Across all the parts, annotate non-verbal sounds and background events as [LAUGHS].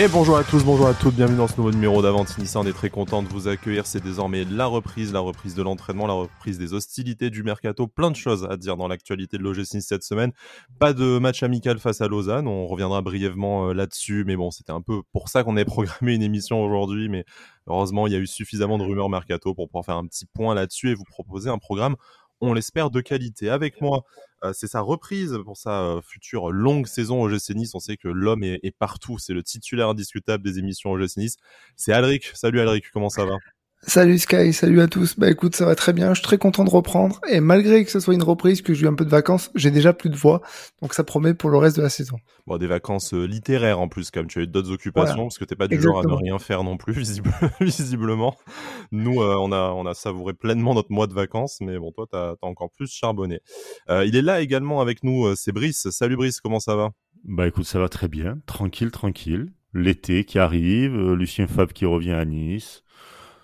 Et bonjour à tous, bonjour à toutes, bienvenue dans ce nouveau numéro d'Avantinissa. On est très content de vous accueillir. C'est désormais la reprise, la reprise de l'entraînement, la reprise des hostilités du mercato. Plein de choses à dire dans l'actualité de l'OGC cette semaine. Pas de match amical face à Lausanne. On reviendra brièvement euh, là-dessus. Mais bon, c'était un peu pour ça qu'on avait [LAUGHS] programmé une émission aujourd'hui. Mais heureusement, il y a eu suffisamment de rumeurs mercato pour pouvoir faire un petit point là-dessus et vous proposer un programme on l'espère, de qualité. Avec moi, euh, c'est sa reprise pour sa euh, future longue saison au GC Nice. On sait que l'homme est, partout. C'est le titulaire indiscutable des émissions au GC Nice. C'est Alric. Salut Alric, comment ça va? Salut Sky, salut à tous. Bah écoute, ça va très bien, je suis très content de reprendre. Et malgré que ce soit une reprise, que j'ai eu un peu de vacances, j'ai déjà plus de voix. Donc ça promet pour le reste de la saison. Bon, des vacances euh, littéraires en plus, comme tu as eu d'autres occupations, parce que t'es pas du genre à ne rien faire non plus, [LAUGHS] visiblement. Nous, euh, on, a, on a savouré pleinement notre mois de vacances, mais bon, toi, t'as as encore plus charbonné. Euh, il est là également avec nous, c'est Brice. Salut Brice, comment ça va? Bah écoute, ça va très bien, tranquille, tranquille. L'été qui arrive, Lucien Fab qui revient à Nice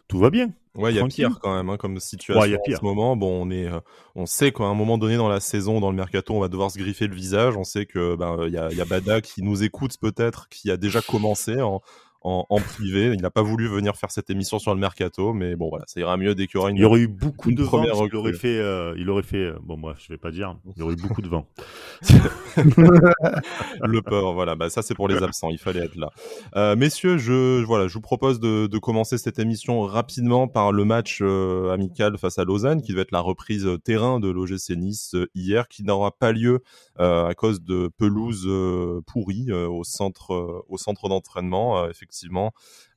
tout va bien. Ouais, il y a pire quand même, hein, comme situation ouais, y a pire. en ce moment. Bon, on est, euh, on sait qu'à un moment donné dans la saison, dans le mercato, on va devoir se griffer le visage. On sait que ben il y a, y a Bada qui nous écoute peut-être, qui a déjà commencé en, en, privé. Il n'a pas voulu venir faire cette émission sur le mercato, mais bon voilà, ça ira mieux dès qu'il y aura une. Il y aurait eu beaucoup de vent. Il aurait fait, euh, il aurait fait. Euh, bon bref, je vais pas dire. Il y aurait eu beaucoup de vent. [LAUGHS] le peur, voilà. Bah ça c'est pour les absents. Il fallait être là. Euh, messieurs, je voilà, je vous propose de, de, commencer cette émission rapidement par le match euh, amical face à Lausanne, qui devait être la reprise terrain de l'OGC Nice hier, qui n'aura pas lieu à cause de pelouse pourrie au centre au centre d'entraînement. effectivement effectivement,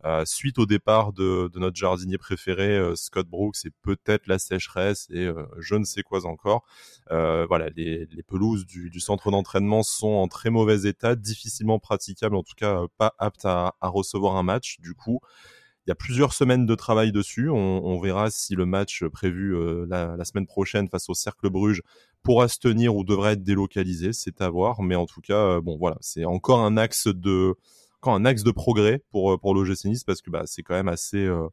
euh, suite au départ de, notre jardinier préféré, euh, Scott Brooks, et peut-être la sécheresse et euh, je ne sais quoi encore. voilà, les, pelouses du, centre d'entraînement sont en très mauvais état, difficilement praticables, en tout cas pas aptes à, recevoir un match. Du coup, il y a plusieurs semaines de travail dessus. On, verra si le match prévu la, semaine prochaine face au Cercle Bruges pourra se tenir ou devrait être délocalisé. C'est à voir. Mais en tout cas, bon, voilà, c'est encore un axe de quand un axe de progrès pour euh, pour l'OGC Nice parce que bah, c'est quand même assez euh,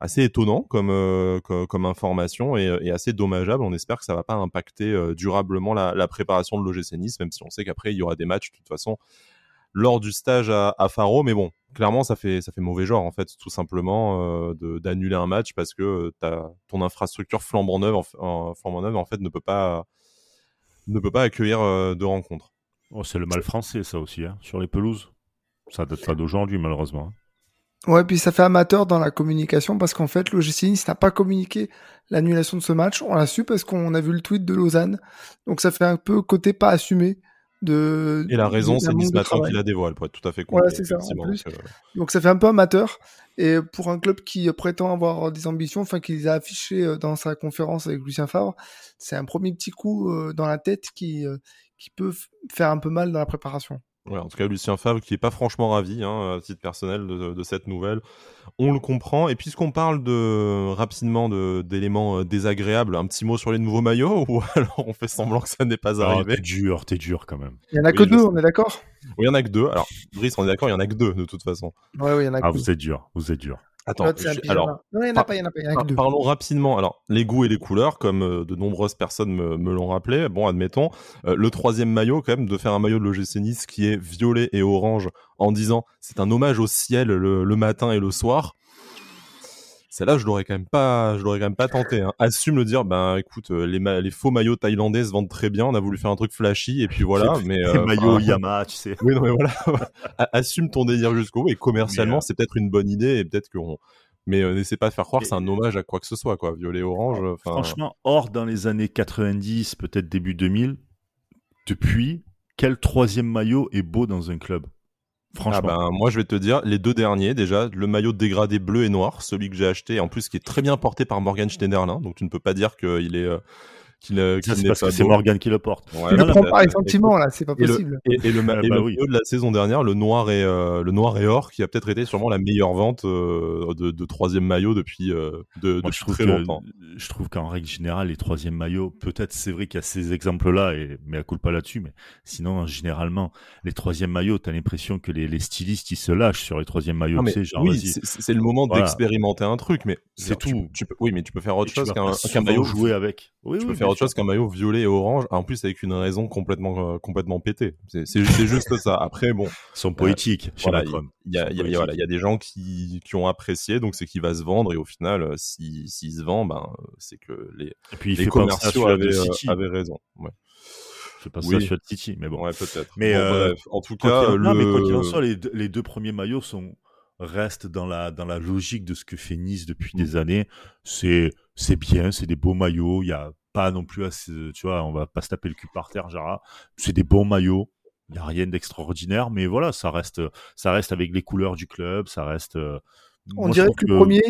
assez étonnant comme, euh, comme, information et, assez dommageable. On espère que ça va pas impacter durablement la, préparation de l'OGC Nice, même si on sait qu'après il y aura des matchs de toute façon lors du stage à, Faro. Mais bon, clairement ça fait ça fait mauvais genre en fait, tout simplement d'annuler un match parce que as, ton infrastructure flambant neuve en, flambant neuve en fait ne peut pas ne peut pas accueillir de rencontres. Oh, c'est le mal français ça aussi hein, sur les pelouses. Ça date pas d'aujourd'hui, malheureusement. Ouais, puis ça fait amateur dans la communication parce qu'en fait, l'OGC n'a pas communiqué l'annulation de ce match. On l'a su parce qu'on a vu le tweet de Lausanne. Donc ça fait un peu côté pas assumé. De, et la raison, c'est Nice Matin qui la dévoile, pour être tout à fait complet. c'est ça. Euh, Donc ça fait un peu amateur. Et pour un club qui prétend avoir des ambitions, enfin qui les a affichées euh, dans sa conférence avec Lucien Favre, c'est un premier petit coup euh, dans la tête qui, qui peut faire un peu mal dans la préparation. Ouais, en tout cas, Lucien Favre qui est pas franchement ravi, hein, à titre personnel, de, cette nouvelle. On le comprend. Et puisqu'on parle de rapidement d'éléments euh, désagréables, un petit mot sur les nouveaux maillots [LAUGHS] ou alors on fait semblant que ça n'est pas ah, arrivé? T'es dur, t'es dur quand même. Il y en a que deux, on est d'accord? Oui, il y en a que deux. Alors, Brice, on est d'accord, il y en a que deux de toute façon. Ouais, oui, il y en a que Ah, vous êtes dur, vous êtes dur. Attends, alors, non, il n'y en a pas, il y en a pas, il y en a que deux. Parlons rapidement. Alors, les goûts et les couleurs, comme euh, de nombreuses personnes me, me l'ont rappelé. Bon, admettons, euh, le troisième maillot, quand même, de faire un maillot de l'OGC Nice qui est violet et orange en disant c'est un hommage au ciel le, le matin et le soir celle-là, je l'aurais quand même pas, je l'aurais quand même pas tenté. Hein. Assume le dire, ben écoute, euh, les, les faux maillots thaïlandais se vendent très bien. On a voulu faire un truc flashy et puis voilà. [LAUGHS] mais les euh, maillots Yamaha, tu sais. Oui, non, mais voilà. [LAUGHS] Assume ton délire jusqu'au bout et commercialement, euh, c'est peut-être une bonne idée et peut-être qu'on. Mais n'essaie pas de faire croire que c'est un hommage à quoi que ce soit, quoi. Violet orange. Franchement, hors dans les années 90, peut-être début 2000, depuis, quel troisième maillot est beau dans un club? Franchement. Ah ben, moi, je vais te dire, les deux derniers, déjà, le maillot dégradé bleu et noir, celui que j'ai acheté, en plus qui est très bien porté par Morgan Schneiderlin, donc tu ne peux pas dire qu'il est, euh, c'est parce que c'est Morgan qui le porte. Ouais, il le prend par les sentiments là, c'est pas possible. Et le, et, le, bah de la saison dernière, le noir et euh, le noir et or, qui a peut-être été sûrement la meilleure vente euh, de, de, troisième maillot depuis, euh, de, depuis je très longtemps. Je trouve qu'en règle générale, les troisième maillots, peut-être c'est vrai qu'il y a ces exemples-là, et mais à coup pas là-dessus, mais sinon généralement les troisième maillots, t'as l'impression que les, les, stylistes ils se lâchent sur les troisième maillots. tu sais, genre, oui, c'est le moment d'expérimenter un truc, mais c'est tout. Tu peux, oui, mais tu peux faire autre chose qu'un maillot jouer avec. Oui, tu faire autre chose qu'un maillot violet et orange, en plus avec une raison complètement, complètement pétée. C'est juste [LAUGHS] ça. Après, bon. Ils sont poétiques chez voilà, Il y, a, y, voilà, y a des gens qui, qui ont apprécié, donc c'est qu'il va se vendre, et au final, s'il si, se vend, ben, c'est que les, et puis, les commerciaux avaient, avaient, raison. Ouais. Je sais pas oui. ça City, mais bon. Ouais, peut-être. Mais euh, en tout cas, le... mais quoi qu'il en soit, les deux, les deux premiers maillots sont restent dans la dans la logique de ce que fait Nice depuis des années. C'est c'est bien, c'est des beaux maillots. Il y a pas non plus assez, tu vois, on va pas se taper le cul par terre, Jara. C'est des bons maillots. Il y a rien d'extraordinaire, mais voilà, ça reste ça reste avec les couleurs du club, ça reste. Euh, on dirait que le premier,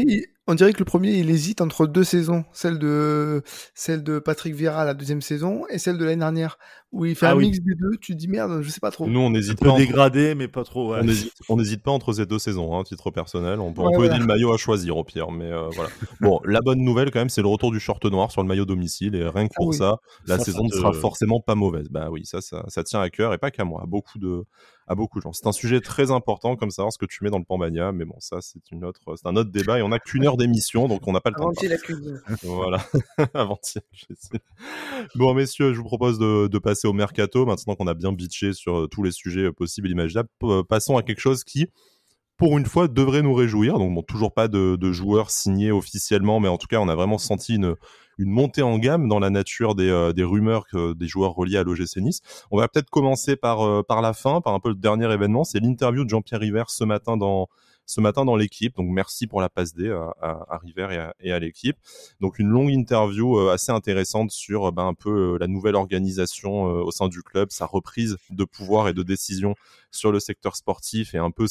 on dirait que le premier, il hésite entre deux saisons, celle de celle de Patrick Vieira la deuxième saison et celle de l'année dernière, où il fait ah un mix des deux. Tu te dis merde, je sais pas trop. Nous, on hésite pas. dégradé, mais pas trop. On n'hésite pas entre ces deux saisons, hein, titre personnel. On peut, aider le maillot à choisir au pire, mais euh, voilà. bon, la bonne nouvelle quand même, c'est le retour du short noir sur le maillot domicile et rien que pour ah ça, la saison ne sera forcément pas mauvaise. Bah oui, ça, ça, ça tient à cœur et pas qu'à moi, à beaucoup de à beaucoup de gens. C'est un sujet très important comme savoir ce que tu mets dans le Pambania, mais bon, ça c'est une autre, c'est un autre débat et on a qu'une heure d'émission, donc on n'a pas le temps. De [LAUGHS] [LAUGHS] la cuisine. voilà, avant-hier. Bon, messieurs, je vous propose de, de, passer au mercato maintenant qu'on a bien bitché sur euh, tous les sujets euh, possibles et imaginables. Passons à quelque chose qui pour une fois, devrait nous réjouir. Donc, bon, toujours pas de, de, joueurs signés officiellement, mais en tout cas, on a vraiment senti une, une montée en gamme dans la nature des, euh, des rumeurs que des joueurs reliés à l'OGC Nice. On va peut-être commencer par, euh, par la fin, par un peu le dernier événement. C'est l'interview de Jean-Pierre River ce matin dans ce matin dans l'équipe. Donc merci pour la passe D à, River et à, l'équipe. Donc une longue interview euh, assez intéressante sur ben, un peu la nouvelle organisation au sein du club, sa reprise de pouvoir et de décision sur le secteur sportif et un peu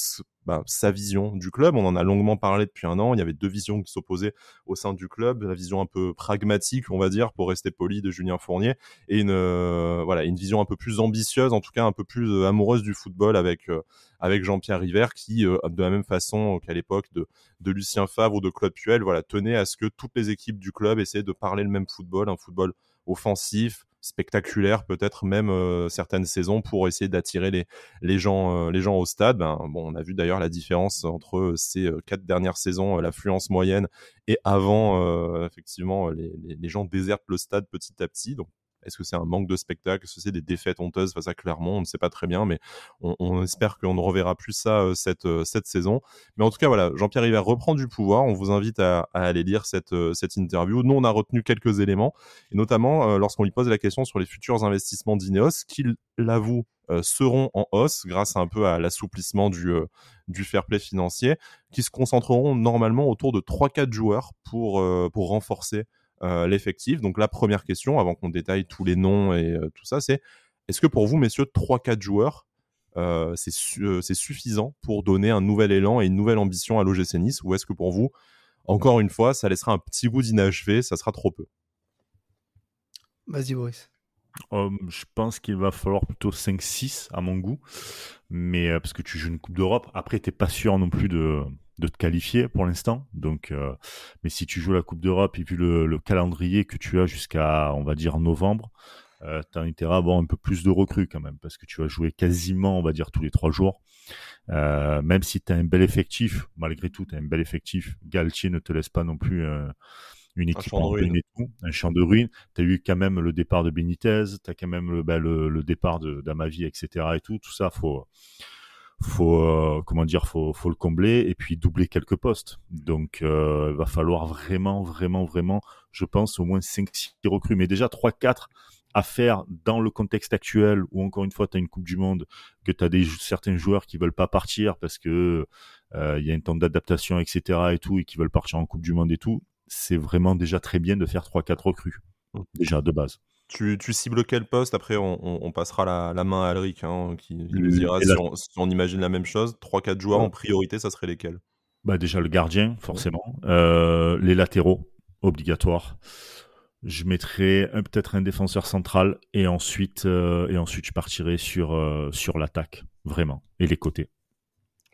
bah, sa vision du club. On en a longuement parlé depuis un an. Il y avait deux visions qui s'opposaient au sein du club. La vision un peu pragmatique, on va dire, pour rester poli, de Julien Fournier, et une euh, voilà une vision un peu plus ambitieuse, en tout cas un peu plus euh, amoureuse du football avec euh, avec Jean-Pierre River, qui de la même façon qu'à l'époque de de Lucien Favre ou de Claude Puel, voilà tenait à ce que toutes les équipes du club essaient de parler le même football, un football offensif, spectaculaire, peut-être même euh, certaines saisons pour essayer d'attirer les, les, gens, euh, les gens au stade. Ben, bon, on a vu d'ailleurs la différence entre euh, ces quatre dernières saisons, l'affluence moyenne, et avant, effectivement, les, les, gens désertent le stade petit à petit. Est-ce que c'est un manque de spectacle? Est-ce que c'est des défaites honteuses? Face à Clermont On ne sait pas très bien, mais on, espère qu'on ne reverra plus ça euh, cette, euh, cette saison. Mais en tout cas, voilà, Jean-Pierre River reprend du pouvoir. On vous invite à, aller lire cette, euh, cette interview. Nous, on a retenu quelques éléments, et notamment lorsqu'on lui pose la question sur les futurs investissements d'Ineos, qu'il l'avoue seront en hausse grâce un peu à l'assouplissement du, du fair play financier, qui se concentreront normalement autour de 3-4 joueurs pour, pour renforcer l'effectif. Donc la première question, avant qu'on détaille tous les noms et euh, tout ça, c'est est-ce que pour vous, messieurs, 3-4 joueurs, euh, c'est suffisant pour donner un nouvel élan et une nouvelle ambition à l'OGC Nice Ou est-ce que pour vous, encore une fois, ça laissera un petit goût d'inachevé, ça sera trop peu? Vas-y, Boris. je pense qu'il va falloir plutôt 5-6 à mon goût. Mais parce que tu joues une Coupe d'Europe, après, tu n'es pas sûr non plus de, de te qualifier pour l'instant. Donc, euh, mais si tu joues la Coupe d'Europe et vu le, calendrier que tu as jusqu'à, on va dire, novembre, euh, tu as intérêt à avoir un peu plus de recrues quand même, parce que tu vas jouer quasiment, on va dire, tous les trois jours. Euh, même si tu as un bel effectif, malgré tout, tu as un bel effectif, Galtier ne te laisse pas non plus une équipe en ruine et tout, un champ de ruines. Tu as eu quand même le départ de Benitez, tu as quand même le, bah, le, le départ d'Amavi, etc. et tout. Tout ça, faut faut euh, comment dire faut faut le combler et puis doubler quelques postes. Donc euh, il va falloir vraiment vraiment vraiment je pense au moins 5 6 recrues. Mais déjà 3 4 à faire dans le contexte actuel où encore une fois tu as une coupe du monde que tu as des certains joueurs qui veulent pas partir parce que euh, il y a un temps d'adaptation etc et tout et qui veulent partir en coupe du monde et tout c'est vraiment déjà très bien de faire 3 4 recrues déjà de base tu, tu, cibles quel poste? Après, on, on, passera la, la, main à Alric, hein, qui, nous dira si, on, imagine la même chose. 3-4 joueurs en priorité, ça serait lesquels? Bah Déjà le gardien, forcément. Euh, les latéraux, obligatoires. Je mettrais peut-être un défenseur central et ensuite, euh, et ensuite je partirai sur, euh, sur l'attaque, vraiment, et les côtés.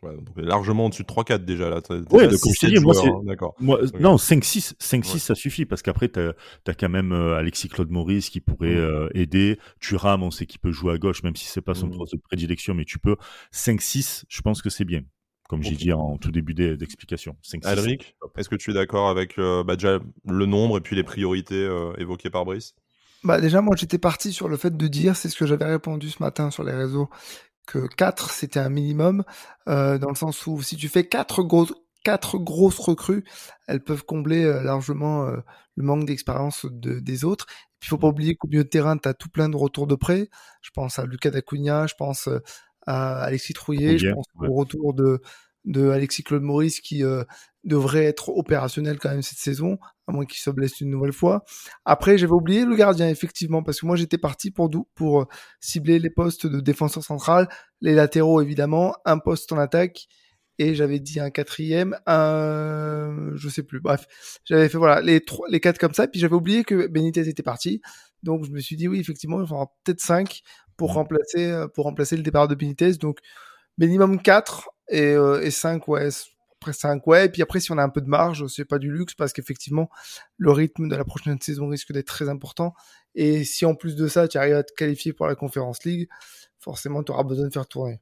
Ouais, donc largement au-dessus de 3-4 déjà là. Ouais, de moi, hein, d'accord. Non, 5-6, 5-6 ça suffit parce qu'après tu as, quand même euh, Alexis Claude Maurice qui pourrait euh, aider. Thuram, on sait qu'il peut jouer à gauche même si c'est pas son mmh. poste de prédilection, mais tu peux. 5-6, je pense que c'est bien. Comme j'ai dit en tout début d'explication. Alric, est-ce que tu es d'accord avec euh, bah, déjà le nombre et puis les priorités évoquées par Brice? Bah déjà, moi j'étais parti sur le fait de dire, c'est ce que j'avais répondu ce matin sur les réseaux, que 4 c'était un minimum, euh, dans le sens où si tu fais 4 grosses, quatre grosses recrues, elles peuvent combler euh, largement euh, le manque d'expérience de, des autres. Il faut pas oublier qu'au milieu de terrain, tu as tout plein de retours de prêt. Je pense à Lucas Dacunia, je pense à Alexis Trouillet, je pense au retour de, de Alexis Claude Maurice qui euh, devrait être opérationnel quand même cette saison, à moins qu'il se blesse une nouvelle fois. Après, j'avais oublié le gardien, effectivement, parce que moi j'étais parti pour, pour euh, cibler les postes de défenseur central, les latéraux évidemment, un poste en attaque, et j'avais dit un quatrième, un, je sais plus, bref, j'avais fait voilà les trois, les quatre comme ça, puis j'avais oublié que Benitez était parti, donc je me suis dit oui effectivement il faudra peut-être cinq pour remplacer euh, pour remplacer le départ de Benitez, donc minimum 4 et, euh, et 5, ouais. Après 5, ouais. Et puis après, si on a un peu de marge, c'est pas du luxe parce qu'effectivement, le rythme de la prochaine saison risque d'être très important. Et si en plus de ça, tu arrives à te qualifier pour la Conference League, forcément, tu auras besoin de faire tourner.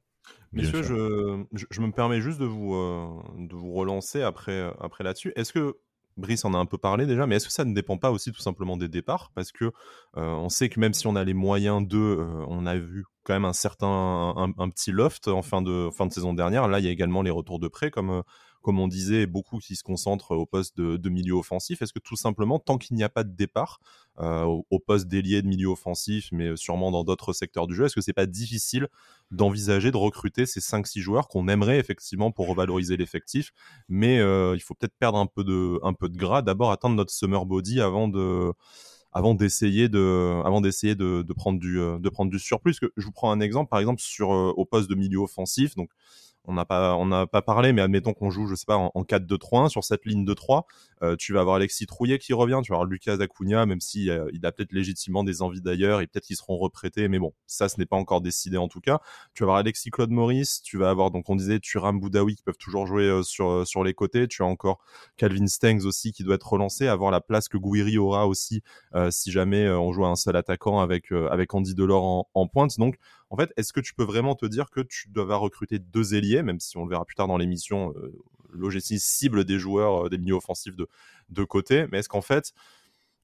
Messieurs, je, je, me permets juste de vous, euh, de vous relancer après, après là-dessus. Est-ce que Brice en a un peu parlé déjà, mais est-ce que ça ne dépend pas aussi tout simplement des départs? Parce que euh, on sait que même si on a les moyens de, euh, on a vu quand même un certain, un, petit loft en fin de, fin de saison dernière. Là, il y a également les retours de prêt, comme, euh, comme on disait, beaucoup qui se concentrent au poste de, milieu offensif. Est-ce que tout simplement, tant qu'il n'y a pas de départ au, poste d'ailier de milieu offensif, mais sûrement dans d'autres secteurs du jeu, est-ce que c'est pas difficile d'envisager de recruter ces 5-6 joueurs qu'on aimerait effectivement pour revaloriser l'effectif, mais il faut peut-être perdre un peu de, gras, d'abord atteindre notre summer body avant de avant d'essayer de, euh, prendre du surplus. Je vous prends un exemple, par exemple euh, au poste de milieu offensif. Donc on n'a pas, on n'a pas parlé, mais admettons qu'on joue, je sais pas, en, 4-2-3-1 sur cette ligne de 3. Euh, tu vas avoir Alexis Trouillet qui revient, tu vas avoir Lucas Acuna, même si euh, il a peut-être légitimement des envies d'ailleurs et peut-être qu'ils seront reprêtés, mais bon, ça ce n'est pas encore décidé en tout cas. Tu vas avoir Alexis Claude Maurice, tu vas avoir donc on disait Turam Boudaoui qui peuvent toujours jouer euh, sur sur les côtés. Tu as encore Calvin Stengs aussi qui doit être relancé, avoir la place que Gouiri aura aussi si jamais on joue à un seul attaquant avec avec Andy Delors en, en pointe. Donc en fait, est-ce que tu peux vraiment te dire que tu dois recruter deux ailiers, même si on le verra plus tard dans l'émission, euh, l'OGC cible des joueurs, euh, des milieux offensifs de, de côté, mais est-ce qu'en fait,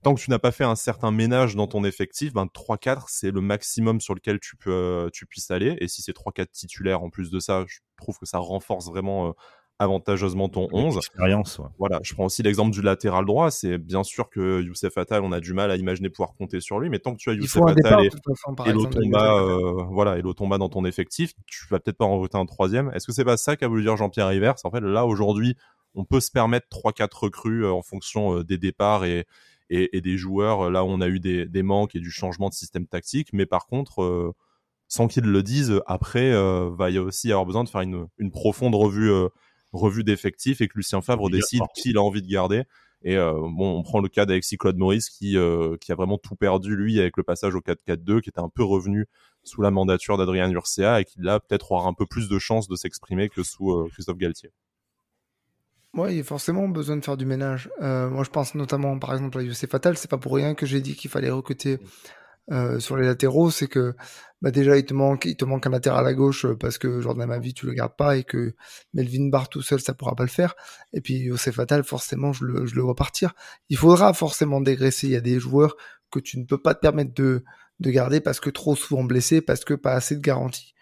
tant que tu n'as pas fait un certain ménage dans ton effectif, ben 3-4, c'est le maximum sur lequel tu, peux, euh, tu puisses aller. Et si c'est 3-4 titulaires en plus de ça, je trouve que ça renforce vraiment euh, avantageusement ton 11. Expérience, Voilà, je prends aussi l'exemple du latéral droit. C'est bien sûr que Youssef Attal, on a du mal à imaginer pouvoir compter sur lui, mais tant que tu as Youssef Attal et, et Lotomba, euh, voilà, et Lotomba dans ton effectif, tu vas peut-être pas en recruter un troisième. Est-ce que c'est pas ça qu'a voulu dire Jean-Pierre Rivers? En fait, là aujourd'hui, on peut se permettre 3-4 recrues euh, en fonction euh, des départs et, et, des joueurs. Là, où on a eu des, des, manques et du changement de système tactique, mais par contre sans qu'ils le disent, après, va y aussi avoir besoin de faire une, une profonde revue revue d'effectifs et que Lucien Favre décide qui il a envie de garder. Et euh, bon, on prend le cas d'Alexis Claude Maurice qui, euh, qui a vraiment tout perdu lui avec le passage au 4-4-2, qui était un peu revenu sous la mandature d'Adrien Urcea et qui là peut-être aura un peu plus de chance de s'exprimer que sous euh, Christophe Galtier. Oui, il y a forcément besoin de faire du ménage. moi, je pense notamment, par exemple, à Youssef Fatal. C'est pas pour rien que j'ai dit qu'il fallait recruter euh, sur les latéraux, c'est que bah déjà il te manque, il te manque un latéral à gauche euh, parce que Jordan Mavi tu le gardes pas et que Melvin Barr tout seul ça pourra pas le faire. Et puis c'est fatal, forcément je le, je le vois partir. Il faudra forcément dégraisser. Il y a des joueurs que tu ne peux pas te permettre de, de garder parce que trop souvent blessés, parce que pas assez de garantie.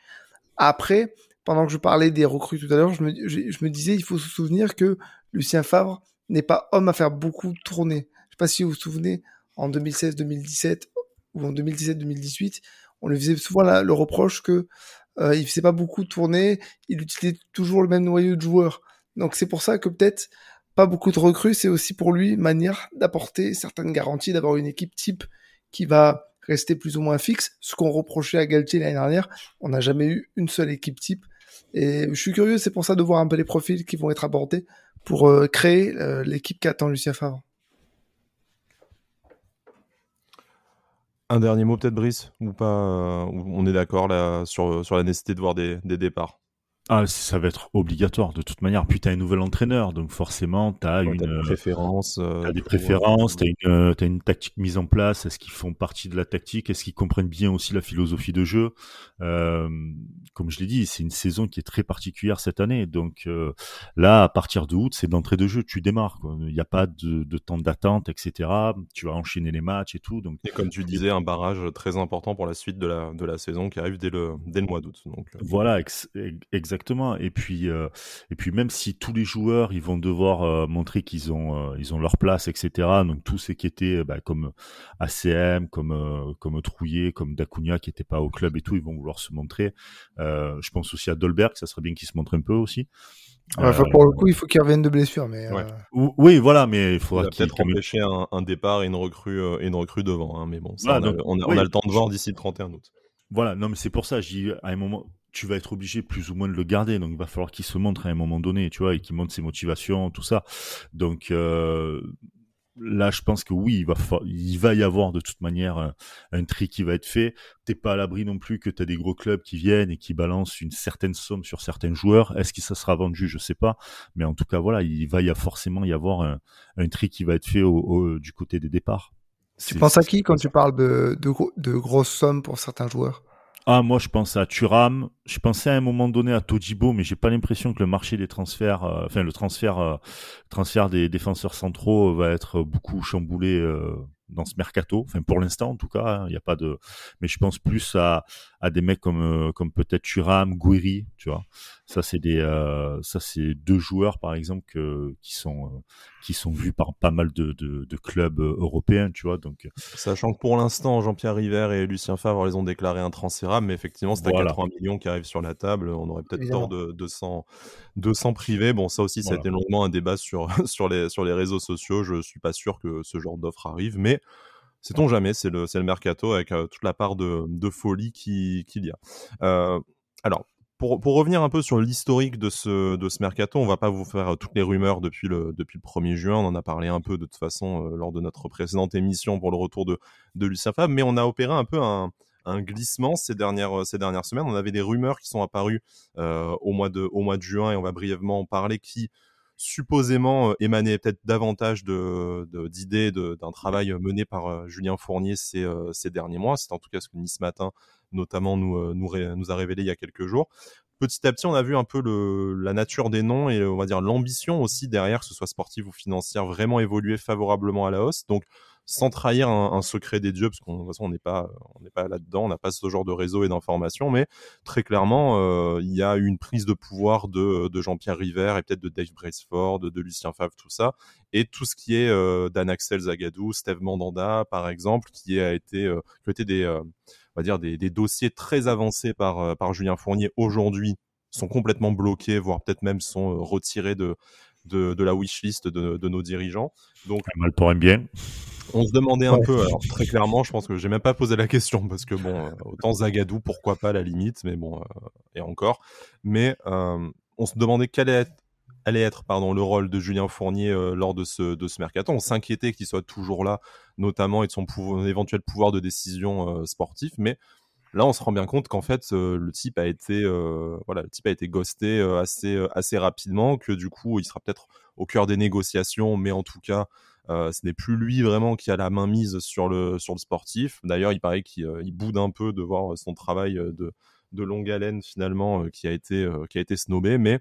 Après, pendant que je parlais des recrues tout à l'heure, je me, je, me disais il faut se souvenir que Lucien Favre n'est pas homme à faire beaucoup tourner. Je sais pas si vous vous souvenez, en 2016-2017, ou en 2017-2018, on lui faisait souvent le reproche que euh, il faisait pas beaucoup tourner, il utilisait toujours le même noyau de joueurs. Donc c'est pour ça que peut-être pas beaucoup de recrues, c'est aussi pour lui manière d'apporter certaines garanties, d'avoir une équipe type qui va rester plus ou moins fixe. Ce qu'on reprochait à Galtier l'année dernière, on n'a jamais eu une seule équipe type. Et je suis curieux, c'est pour ça de voir un peu les profils qui vont être abordés pour euh, créer euh, l'équipe qu'attend Lucien Favre. Un dernier mot peut-être Brice ou pas euh, On est d'accord là sur, la nécessité de voir des départs? Ah, ça va être obligatoire de toute manière. Puis tu as un nouvel entraîneur, donc forcément tu as une euh, préférence. Euh, des préférences, tu as, une, as une tactique mise en place. Est-ce qu'ils font partie de la tactique? Est-ce qu'ils comprennent bien aussi la philosophie de jeu? Euh, Comme je l'ai dit, c'est une saison qui est très particulière cette année. Donc euh, là, à partir de août, c'est d'entrée de jeu, tu démarres. Il n'y a pas de, de temps d'attente, etc. Tu vas enchaîner les matchs et tout. Donc, et comme tu disais, un barrage très important pour la suite de la, de la saison qui arrive dès le, dès le mois d'août. Donc, voilà, exactement exactement. Et puis, euh, et puis même si tous les joueurs, ils vont devoir euh, montrer qu'ils ont, euh, ils ont leur place, etc. Donc tous ceux qui étaient bah, comme ACM, comme comme Trouillet, comme Dacunia, qui n'étaient pas au club et tout, ils vont vouloir se montrer. je pense aussi à Dolberg, ça serait bien qu'il se montre un peu aussi. pour le coup, il faut qu'il revienne de blessure, mais. Oui, voilà, mais il faudra peut-être empêcher un, départ et une recrue, et une recrue devant. Hein, mais bon, ça, on, a, le temps de voir d'ici le 31 août. Voilà, non, mais c'est pour ça, j'ai à un moment, tu vas être obligé plus ou moins de le garder. Donc, il va falloir qu'il se montre à un moment donné, tu vois, et qu'il montre ses motivations, tout ça. Donc, euh, là, je pense que oui, il va, il va y avoir de toute manière un, un tri qui va être fait. T'es pas à l'abri non plus que tu as des gros clubs qui viennent et qui balancent une certaine somme sur certains joueurs. Est-ce que ça sera vendu? Je sais pas. Mais en tout cas, voilà, il va y forcément y avoir un, un tri qui va être fait au, du côté des départs. Tu penses à qui quand tu parles de, de, de grosses sommes pour certains joueurs? Ah, moi, je pense à Turam. Je pensais à un moment donné à Tojibo, mais j'ai pas l'impression que le marché des transferts, euh, enfin le transfert, euh, transfert des défenseurs centraux va être beaucoup chamboulé euh, dans ce mercato. Enfin, pour l'instant, en tout cas, hein, il n'y a pas de. Mais je pense plus à, à des mecs comme euh, comme peut-être Turam, Guiri, tu vois. Ça, c'est des euh, ça c'est deux joueurs par exemple que, qui sont euh, qui sont vus par pas mal de, de, de, clubs européens, tu vois. Donc, sachant que pour l'instant, Jean-Pierre River et Lucien Favre les ont déclaré intransférables, mais effectivement, c'est à 80 millions qui arrivent sur la table. On aurait peut-être tort de, de s'en de s'en priver. Bon, ça aussi, ça a été longuement un débat sur [LAUGHS] sur les sur les réseaux sociaux. Je suis pas sûr que ce genre d'offre arrive, mais Sait-on jamais, c'est le, le mercato avec euh, toute la part de, de folie qu'il y a. Euh, alors, pour, revenir un peu sur l'historique de ce, de ce mercato, on va pas vous faire toutes les rumeurs depuis le, depuis le 1er juin. On en a parlé un peu de toute façon euh, lors de notre précédente émission pour le retour de, de Lucien Fab, mais on a opéré un peu un, un glissement ces dernières, ces dernières semaines. On avait des rumeurs qui sont apparues euh, au, mois de, au mois de juin et on va brièvement en parler qui supposément euh, émanait peut-être davantage d'idées d'un travail mené par euh, Julien Fournier ces, euh, derniers mois. C'est en tout cas ce que Nice Matin notamment nous, nous, a révélé il y a quelques jours petit à petit, on a vu un peu la nature des noms et on va dire l'ambition aussi derrière, que ce soit sportive ou financière, vraiment évoluer favorablement à la hausse. Donc, sans trahir un, secret des dieux, parce qu'on on n'est pas, là-dedans, on n'a pas ce genre de réseau et d'informations, mais très clairement, euh, il y a une prise de pouvoir de, Jean-Pierre River et peut-être de Dave Braceford, de Lucien Favre, tout ça, et tout ce qui est euh, Dan Axel Zagadou, Steve Mandanda, par exemple, qui a été, euh, qui a été des, euh, on va dire des, dossiers très avancés par, Julien Fournier aujourd'hui sont complètement bloqués, voire peut-être même sont retirés de la wishlist de, de nos dirigeants. Donc, mal pour un bien on se demandait un peu, alors très clairement, je pense que j'ai même pas posé la question parce que bon, euh, autant Zagadou, pourquoi pas à la limite, mais bon, euh, et encore. Mais euh, on se demandait quel allait être pardon, le rôle de Julien Fournier lors de ce, de ce mercato. On s'inquiétait qu'il soit toujours là, notamment et de son éventuel pouvoir de décision sportif, mais là on se rend bien compte qu'en fait le type a été voilà le type a été ghosté assez assez rapidement que du coup il sera peut-être au cœur des négociations mais en tout cas euh, ce n'est plus lui vraiment qui a la main mise sur le, sur le sportif. D'ailleurs, il paraît qu'il euh, boude un peu de voir son travail euh, de, de longue haleine finalement qui a été, qui a été snobé. Mais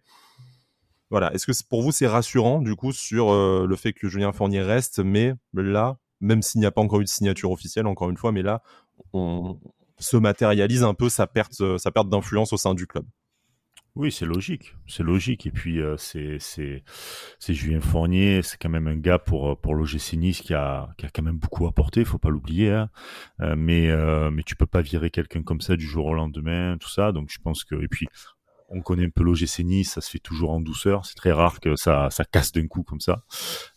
voilà, est-ce que pour vous c'est rassurant du coup sur le fait que Julien Fournier reste, mais là, même s'il n'y a pas encore eu de signature officielle, encore une fois, mais là, on se matérialise un peu sa perte, sa perte d'influence au sein du club? Oui, c'est logique, c'est logique. Et puis euh, c'est Julien Fournier, c'est quand même un gars pour pour l'OGC qui a quand même beaucoup apporté, faut pas l'oublier. Hein. Euh, mais euh, mais tu peux pas virer quelqu'un comme ça du jour au lendemain, tout ça. Donc je pense que et puis on connaît un peu l'OGC Nice, ça se fait toujours en douceur. C'est très rare que ça, ça casse d'un coup comme ça.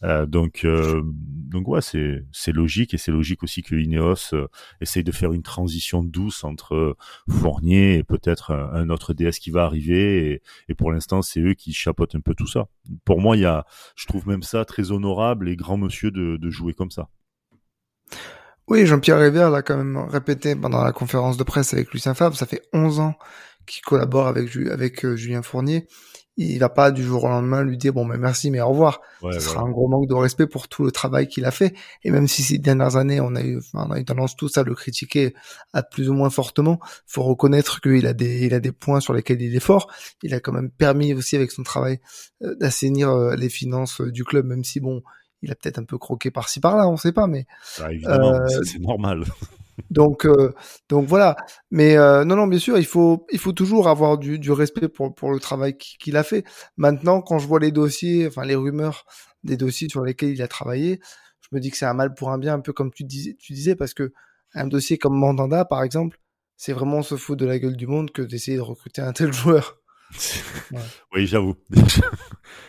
Euh, donc, euh, donc ouais, c'est, c'est logique et c'est logique aussi que Ineos euh, essaye de faire une transition douce entre Fournier et peut-être un, autre DS qui va arriver. Et, pour l'instant, c'est eux qui chapeautent un peu tout ça. Pour moi, il y a, je trouve même ça très honorable et grand monsieur de, de jouer comme ça. Oui, Jean-Pierre Rivière l'a quand même répété pendant la conférence de presse avec Lucien Favre. Ça fait 11 ans qui collabore avec avec Julien Fournier, il va pas du jour au lendemain lui dire bon mais merci mais au revoir. Ce sera un gros manque de respect pour tout le travail qu'il a fait. Et même si ces dernières années on a eu, on a eu tendance tous à le critiquer à plus ou moins fortement, faut reconnaître qu'il a des, il a des points sur lesquels il est fort. Il a quand même permis aussi avec son travail euh, d'assainir euh, les finances euh, du club, même si bon, il a peut-être un peu croqué par-ci par-là, on sait pas, mais ah, évidemment, c'est normal. [LAUGHS] Donc, euh, donc voilà. Mais euh, non, non, bien sûr, il faut, il faut toujours avoir du, du respect pour, pour le travail qu'il a fait. Maintenant, quand je vois les dossiers, enfin les rumeurs des dossiers sur lesquels il a travaillé, je me dis que c'est un mal pour un bien, un peu comme tu disais, tu disais parce que un dossier comme Mandanda, par exemple, c'est vraiment se foutre de la gueule du monde que d'essayer de recruter un tel [LAUGHS] joueur. Oui, j'avoue. [LAUGHS]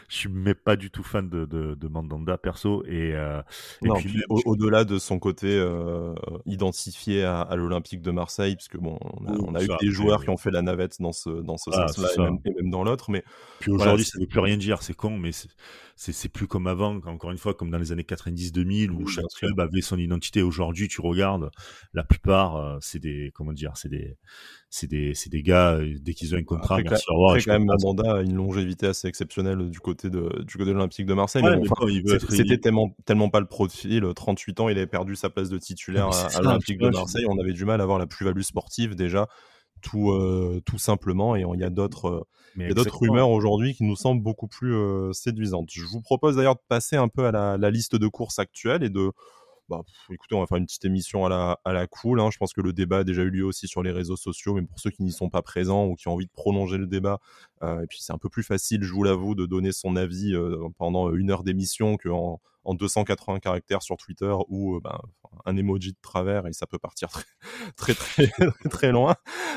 je suis mais pas du tout fan de, de, de Mandanda perso et, euh, puis, au-delà de son côté euh, identifié à, à l'Olympique de Marseille, parce que bon, on a, eu des joueurs qui ont fait la navette dans ce dans ce ah, sens-là et, même, dans l'autre, mais puis aujourd'hui ça veut plus rien dire, c'est con, mais c'est plus comme avant, encore une fois comme dans les années 90-2000 où chaque club avait son identité. Aujourd'hui, tu regardes, la plupart euh, c'est des comment dire, c'est des c'est des, des gars, euh, dès qu'ils ont un contrat, après, merci, revoir. quand même, Mandanda a une longévité assez exceptionnelle du côté de, du côté de l'Olympique de Marseille. c'était tellement, tellement pas le profil. 38 ans, il avait perdu sa place de titulaire à, l'Olympique de Marseille. On avait du mal à avoir la plus-value sportive déjà, tout, euh, tout simplement. Et il y a d'autres, euh, d'autres rumeurs aujourd'hui qui nous semblent beaucoup plus séduisantes. Je vous propose d'ailleurs de passer un peu à la, la liste de courses actuelles et de bah, écoutez, on va faire une petite émission à la, à la cool. Hein. Je pense que le débat a déjà eu lieu aussi sur les réseaux sociaux, mais pour ceux qui n'y sont pas présents ou qui ont envie de prolonger le débat, euh, et puis c'est un peu plus facile, je vous l'avoue, de donner son avis euh, pendant une heure d'émission qu'en en 280 caractères sur Twitter ou euh, ben, un emoji de travers et ça peut partir très [LAUGHS] très très, [LAUGHS] très loin.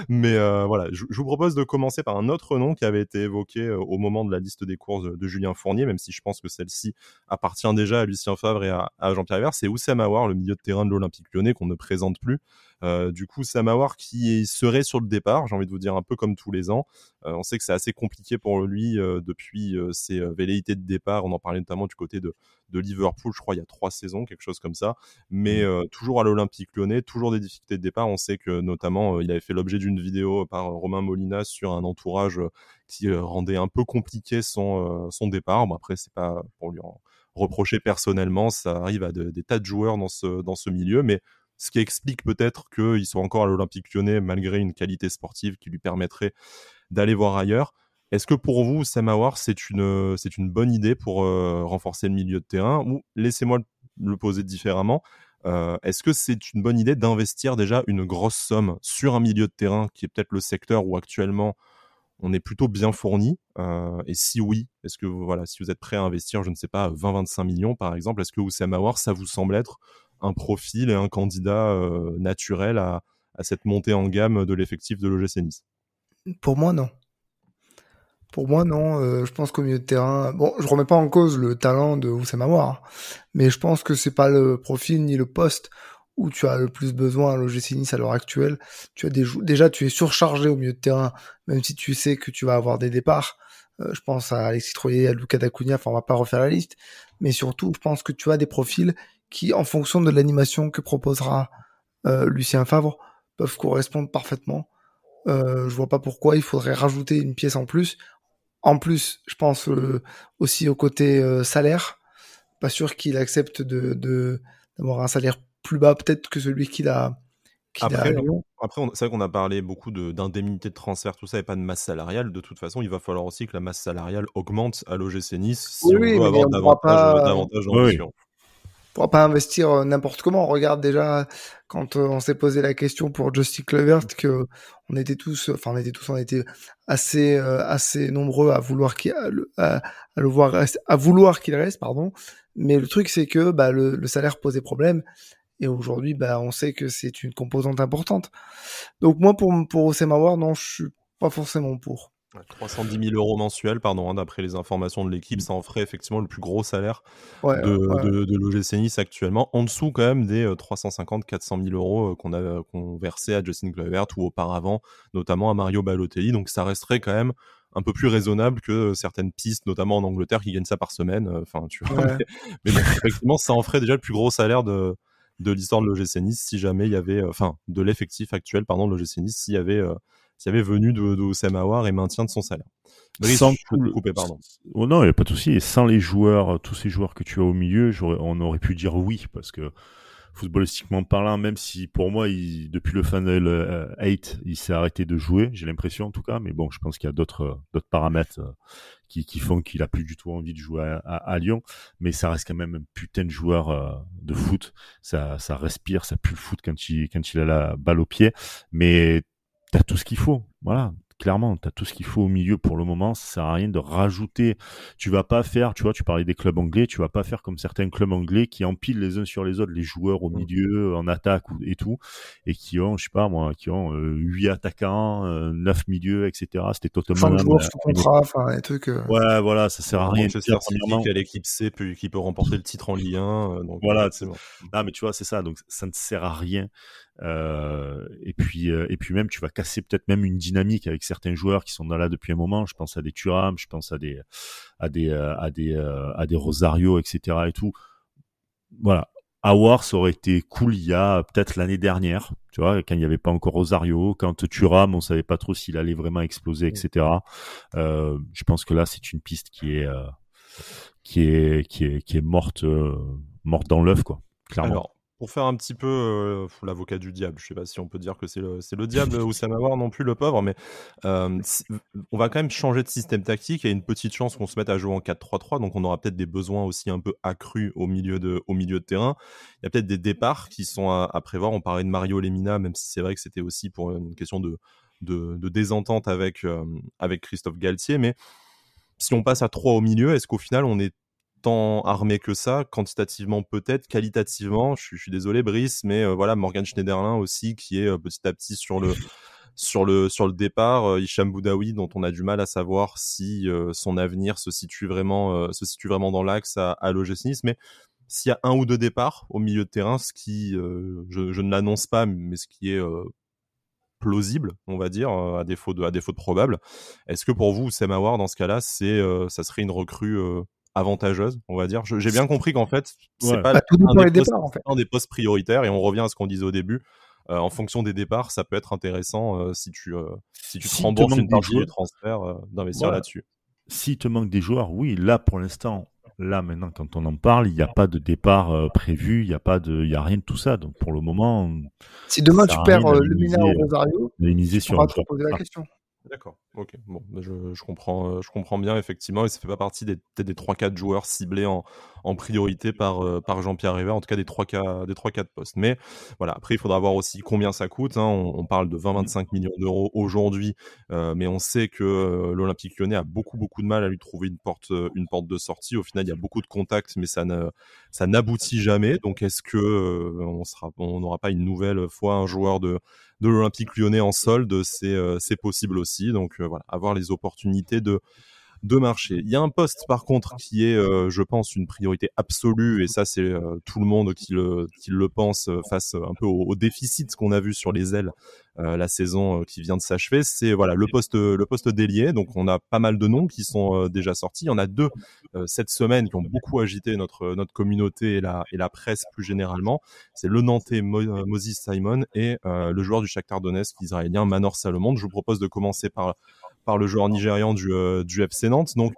Mais euh, voilà, je, vous propose de commencer par un autre nom qui avait été évoqué euh, au moment de la liste des courses de, Julien Fournier, même si je pense que celle-ci appartient déjà à Lucien Favre et à, Jean-Pierre Vert, c'est Oussem Aouar, le milieu de terrain de l'Olympique lyonnais qu'on ne présente plus. Euh, du coup, Samawar qui serait sur le départ, j'ai envie de vous dire un peu comme tous les ans. Euh, on sait que c'est assez compliqué pour lui euh, depuis ses velléités de départ. On en parlait notamment du côté de, de Liverpool, je crois, il y a trois saisons, quelque chose comme ça. Mais mmh. toujours à l'Olympique lyonnais, toujours des difficultés de départ. On sait que notamment, il avait fait l'objet d'une vidéo par Romain Molina sur un entourage qui rendait un peu compliqué son, son départ. Bon, après, c'est pas pour lui en reprocher personnellement, ça arrive à des tas de joueurs dans ce, dans ce milieu, mais ce qui explique peut-être qu'il soit encore à l'Olympique lyonnais malgré une qualité sportive qui lui permettrait d'aller voir ailleurs. Est-ce que pour vous, Samawar, c'est une, c'est une bonne idée pour euh, renforcer le milieu de terrain? Ou laissez-moi le poser différemment. Euh, est-ce que c'est une bonne idée d'investir déjà une grosse somme sur un milieu de terrain qui est peut-être le secteur où actuellement on est plutôt bien fourni? Euh, Et si oui, est-ce que voilà, si vous êtes prêt à investir, je ne sais pas, 20-25 millions par exemple, est-ce que Oussama Aouar, ça vous semble être un profil et un candidat euh, naturel à, cette montée en gamme de l'effectif de l'OGC Nice Pour moi, non. Pour moi, non. Euh, je pense qu'au milieu de terrain, bon, je remets pas en cause le talent de Oussama Aouar, mais je pense que c'est pas le profil ni le poste où tu as le plus besoin à l'OGC Nice à l'heure actuelle. Tu as déjà, tu es surchargé au milieu de terrain, même si tu sais que tu vas avoir des départs. Euh, je pense à Alexis Troyer, à Luca Dacunia, enfin on va pas refaire la liste, mais surtout je pense que tu as des profils qui, en fonction de l'animation que proposera euh, Lucien Favre, peuvent correspondre parfaitement. Euh, je vois pas pourquoi il faudrait rajouter une pièce en plus. En plus, je pense euh, aussi au côté euh, salaire. Pas sûr qu'il accepte de d'avoir un salaire plus bas peut-être que celui qu'il a. après, après c'est vrai qu'on a parlé beaucoup d'indemnité de, transfert, tout ça, et pas de masse salariale. De toute façon, il va falloir aussi que la masse salariale augmente à l'OGC Nice si on veut avoir davantage, davantage pas investir euh, n'importe comment. On regarde déjà quand euh, on s'est posé la question pour Justin Clevert que on était tous, enfin on était tous, on était assez euh, assez nombreux à vouloir qu'il à, vouloir qu'il reste, pardon. Mais le truc c'est que bah, le, salaire posait problème. Et aujourd'hui, bah, on sait que c'est une composante importante. Donc moi, pour pour Osema non, je suis pas forcément pour. 310 000 euros mensuels, pardon, hein, d'après les informations de l'équipe, ça en ferait effectivement le plus gros salaire de, de, l'OGC Nice actuellement, en dessous quand même des 350-400 000 euros euh, qu'on a qu'on versait à Justin Kluivert ou auparavant, notamment à Mario Balotelli. Donc ça resterait quand même un peu plus raisonnable que certaines pistes, notamment en Angleterre, qui gagnent ça par semaine. Euh, enfin, tu vois. Mais, bon, effectivement, ça en ferait déjà le plus gros salaire de de l'histoire de l'OGC Nice si jamais il y avait, euh, enfin, de l'effectif actuel, pardon, de l'OGC Nice, s'il y avait s'il y avait venu de, de et maintien de son salaire. sans couper, pardon. Oh non, il n'y a pas de souci. Et sans les joueurs, tous ces joueurs que tu as au milieu, on aurait pu dire oui, parce que footballistiquement parlant, même si pour moi, il, depuis le Final 8, il s'est arrêté de jouer, j'ai l'impression en tout cas, mais bon, je pense qu'il y a d'autres d'autres paramètres euh, qui, qui font qu'il a plus du tout envie de jouer à, à, Lyon, mais ça reste quand même un putain de joueur euh, de foot, ça, ça respire, ça pue le foot quand il, quand il a la balle au pied, mais t'as tout ce qu'il faut, voilà, clairement, tu as tout ce qu'il faut au milieu pour le moment. Ça sert à rien de rajouter. Tu vas pas faire, tu vois, tu parlais des clubs anglais, tu vas pas faire comme certains clubs anglais qui empilent les uns sur les autres les joueurs au milieu, en attaque et tout, et qui ont, je sais pas moi, qui ont euh, 8 attaquants, euh, 9 milieux, etc. C'était totalement. Enfin, joueurs sous contrat, enfin, des trucs. Euh. Ouais, voilà, ça sert à rien. C'est à l'équipe C qui peut remporter le titre en Ligue 1. Euh, donc voilà, c'est bon. Ah, mais tu vois, c'est ça. Donc ça ne sert à rien euh, et puis euh, et puis même tu vas casser peut-être même une dynamique avec certains joueurs qui sont là depuis un moment. Je pense à des Turam, je pense à des à des euh, à des à des Rosario, etc. et tout. Voilà. Awar, ça aurait été cool il y a peut-être l'année dernière, tu vois, quand il n'y avait pas encore Rosario, quand Turam, on savait pas trop s'il allait vraiment exploser, etc. Euh, je pense que là, c'est une piste qui est qui est qui est qui est morte morte dans l'œuf, quoi. Clairement pour faire un petit peu l'avocat du diable, je sais pas si on peut dire que c'est le, diable ou ça voir non plus le pauvre, mais on va quand même changer de système tactique. Il y a une petite chance qu'on se mette à jouer en 4-3-3, donc on aura peut-être des besoins aussi un peu accrus au milieu de, terrain. Il y a peut-être des départs qui sont à, prévoir. On parlait de Mario Lemina, même si c'est vrai que c'était aussi pour une question de, désentente avec, avec Christophe Galtier, mais si on passe à 3 au milieu, est-ce qu'au final on est armé que ça, quantitativement peut-être, qualitativement, je, suis désolé Brice, mais euh, voilà Morgan Schneiderlin aussi qui est euh, petit à petit sur le sur le sur le départ, euh, Hicham Boudaoui dont on a du mal à savoir si son avenir se situe vraiment se situe vraiment dans l'axe à, à l'OGC mais s'il y a un ou deux départs au milieu de terrain, ce qui je, ne l'annonce pas, mais ce qui est plausible, on va dire, à défaut de à défaut probable. Est-ce que pour vous, Semawar, dans ce cas-là, c'est ça serait une recrue avantageuse, on va dire. J'ai bien compris qu'en fait, c'est pas bah, un, des postes, prioritaires et on revient à ce qu'on disait au début. Euh, en fonction des départs, ça peut être intéressant euh, si tu euh, si tu te rembourses une partie des transferts d'investir là-dessus. S'il te manque des joueurs, oui, là pour l'instant, là maintenant quand on en parle, il n'y a pas de départ prévu, il n'y a pas de, il y a rien de tout ça. Donc pour le moment, si demain tu perds le Mina au Rosario, on va te poser la question. D'accord, ok. Bon, bah, je, je, comprends, euh, je comprends bien, effectivement, et ça fait pas partie des, des 3-4 joueurs ciblés en, en priorité par, euh, par Jean-Pierre River, en tout cas des 3-4 des 3, postes. Mais voilà, après, il faudra voir aussi combien ça coûte. Hein. On, parle de 20-25 millions d'euros aujourd'hui, euh, mais on sait que l'Olympique lyonnais a beaucoup, beaucoup de mal à lui trouver une porte, une porte de sortie. Au final, il y a beaucoup de contacts, mais ça, ne, ça n'aboutit jamais. Donc, est-ce que on on n'aura pas une nouvelle fois un joueur de de l'Olympique lyonnais en solde, c'est euh, possible aussi. Donc euh, voilà, avoir les opportunités de de marché. Il y a un poste par contre qui est, euh, je pense, une priorité absolue et ça c'est tout le monde qui le pense face un peu au, déficit qu'on a vu sur les ailes la saison qui vient de s'achever. C'est voilà le poste le poste. Donc on a pas mal de noms qui sont déjà sortis. Il y en a deux cette semaine qui ont beaucoup agité notre notre communauté et la et la presse plus généralement. C'est le Nantais Moses Simon et le joueur du Shakhtar Donetsk israélien Manor Salomon. Je vous propose de commencer par par le joueur nigérian du, euh, du FC Nantes. Donc,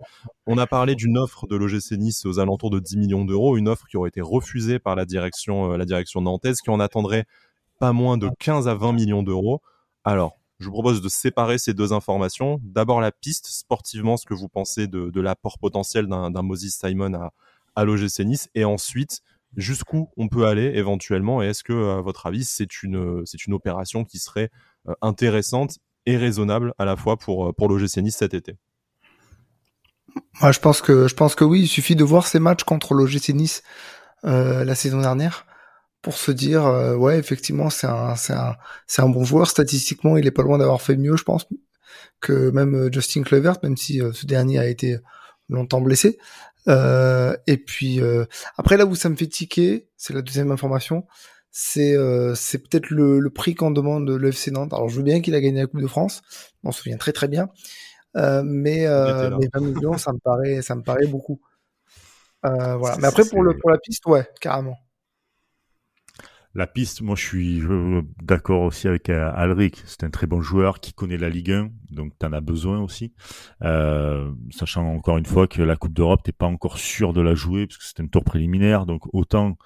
on a parlé d'une offre de l'OGC Nice aux alentours de 10 millions d'euros, une offre qui aurait été refusée par la direction, euh, la direction nantaise, qui en attendrait pas moins de 15 à 20 millions d'euros. Alors, je vous propose de séparer ces deux informations. D'abord, la piste, sportivement, ce que vous pensez de, l'apport potentiel d'un Moses Simon à, à l'OGC Nice, et ensuite, jusqu'où on peut aller éventuellement, et est-ce que, à votre avis, c'est une, une opération qui serait euh, intéressante et raisonnable à la fois pour, euh, pour l'OGC Nice cet été. Moi, je pense que je pense que oui, il suffit de voir ces matchs contre l'OGC Nice euh, la saison dernière pour se dire euh, ouais effectivement c'est un un un bon joueur. Statistiquement il est pas loin d'avoir fait mieux je pense que même Justin Clevert même si ce dernier a été longtemps blessé. Et puis après là où ça me fait tiquer c'est la deuxième information c'est euh, c'est peut-être le, le, prix qu'on demande le FC Nantes. Alors je veux bien qu'il a gagné la Coupe de France, on se souvient très très bien, euh, mais, euh, mais 20 millions, ça me paraît ça me paraît beaucoup. Euh, voilà. Mais après pour le pour la piste, ouais, carrément. la piste, moi je suis d'accord aussi avec euh, Alric. C'est un très bon joueur qui connaît la Ligue 1, donc tu en as besoin aussi. Euh, sachant encore une fois que la Coupe d'Europe, t'es pas encore sûr de la jouer parce que c'est un tour préliminaire, donc autant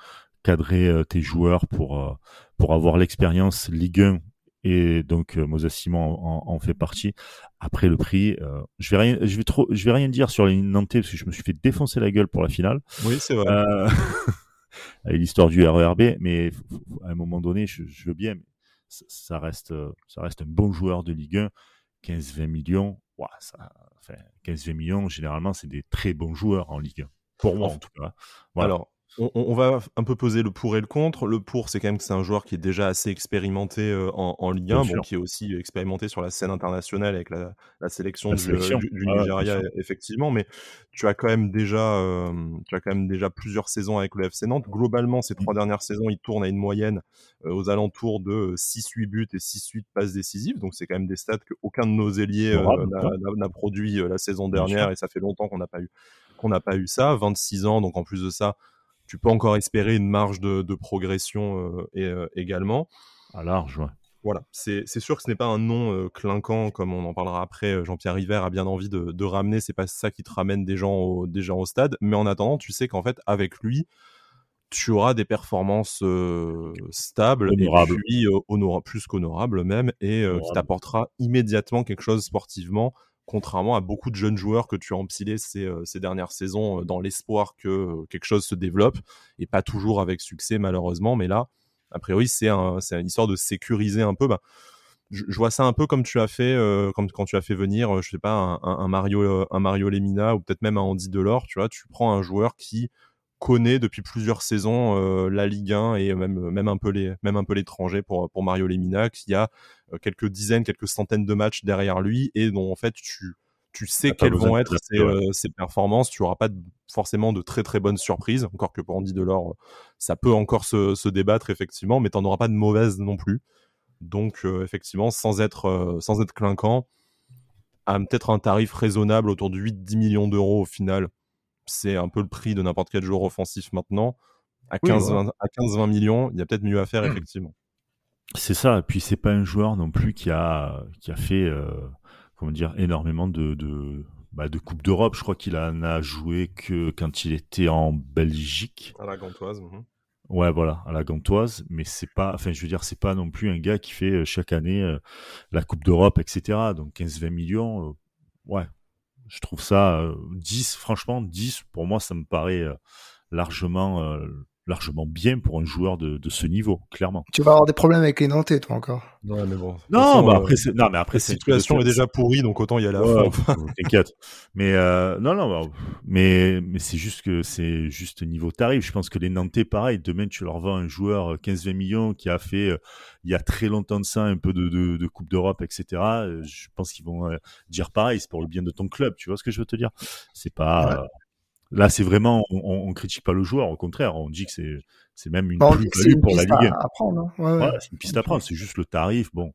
cadrer euh, tes joueurs pour euh, pour avoir l'expérience Ligue 1 et donc Moses Simon en, fait partie. Après le prix, je vais rien, je vais trop, je vais rien dire sur les Nantais parce que je me suis fait défoncer la gueule pour la finale. Oui, c'est vrai. [LAUGHS] l'histoire du RERB, mais à un moment donné, je, veux bien, mais ça, reste, ça reste un bon joueur de Ligue 1. 15-20 millions, ça, enfin, 15-20 millions, généralement, c'est des très bons joueurs en Ligue 1. Pour moi, en tout cas. Alors, on, va un peu poser le pour et le contre. Le pour, c'est quand même que c'est un joueur qui est déjà assez expérimenté euh, en, Ligue 1, bon, qui est aussi expérimenté sur la scène internationale avec la, sélection, du, Nigeria, effectivement. Mais tu as quand même déjà, euh, tu as quand même déjà plusieurs saisons avec le FC Nantes. Globalement, ces trois mmh. dernières saisons, il tourne à une moyenne euh, aux alentours de 6-8 buts et 6-8 passes décisives. Donc c'est quand même des stats qu'aucun de nos ailiers n'a produit la saison dernière, et ça fait longtemps qu'on n'a pas eu qu'on n'a pas eu ça. 26 ans, donc en plus de ça tu peux encore espérer une marge de, progression euh, et, euh, également. À large, ouais. Voilà, c'est sûr que ce n'est pas un nom euh, clinquant, comme on en parlera après. Jean-Pierre River a bien envie de, de ramener, c'est pas ça qui te ramène des gens, au, des gens au stade. Mais en attendant, tu sais qu'en fait, avec lui, tu auras des performances stables et puis plus qu'honorables même, et qui t'apportera immédiatement quelque chose sportivement contrairement à beaucoup de jeunes joueurs que tu as empilés ces, euh, ces dernières saisons euh, dans l'espoir que euh, quelque chose se développe, et pas toujours avec succès malheureusement, mais là, a priori, c'est un, une histoire de sécuriser un peu. Bah, je, vois ça un peu comme tu as fait, comme quand tu as fait venir, je sais pas, un, Mario, un Mario Lemina ou peut-être même un Andy Delors. Tu vois, tu prends un joueur qui connaît depuis plusieurs saisons euh, la Ligue 1 et même même un peu les même un peu l'étranger pour pour Mario Lemina qui a euh, quelques dizaines quelques centaines de matchs derrière lui et dont en fait tu tu sais quelles vont être ses, euh, ses, performances. Tu auras pas forcément de très très bonnes surprises encore que pour Andy Delors ça peut encore se, se débattre effectivement mais tu n'en auras pas de mauvaises non plus. Donc effectivement sans être sans être clinquant à peut-être un tarif raisonnable autour de 8-10 millions d'euros au final c'est un peu le prix de n'importe quel joueur offensif maintenant. À 15-20 millions, il y a peut-être mieux à faire, mmh. effectivement. C'est ça. Et puis, c'est pas un joueur non plus qui a, qui a fait, euh, comment dire, énormément de, de, bah, de Coupe d'Europe. Je crois qu'il en a joué que quand il était en Belgique. À la Gantoise. Mmh. Ouais, voilà, à la Gantoise. Mais c'est pas, enfin, je veux dire, c'est pas non plus un gars qui fait euh, chaque année euh, la Coupe d'Europe, etc. Donc, 15-20 millions, ouais, je trouve ça 10, euh, franchement, 10, pour moi, ça me paraît largement, largement bien pour un joueur de, de, ce niveau, clairement. Tu vas avoir des problèmes avec les Nantais, toi encore. Ouais, mais bon. Non, bah après, non, mais après, la situation est déjà pourrie, donc autant y aller à ouais, [LAUGHS] T'inquiète. Mais euh, non, non, bah, mais mais c'est juste que c'est juste niveau tarif. Je pense que les Nantais, pareil, demain tu leur vends un joueur 15-20 millions qui a fait il y a très longtemps de ça un peu de, de, de Coupe d'Europe, etc. Je pense qu'ils vont dire pareil. C'est pour le bien de ton club. Tu vois ce que je veux te dire? C'est pas. Là, c'est vraiment, on, on, critique pas le joueur, au contraire, on dit que c'est, c'est même une plus-value pour la Ligue. À apprendre, hein. ouais, c'est une piste à prendre, c'est juste le tarif, bon.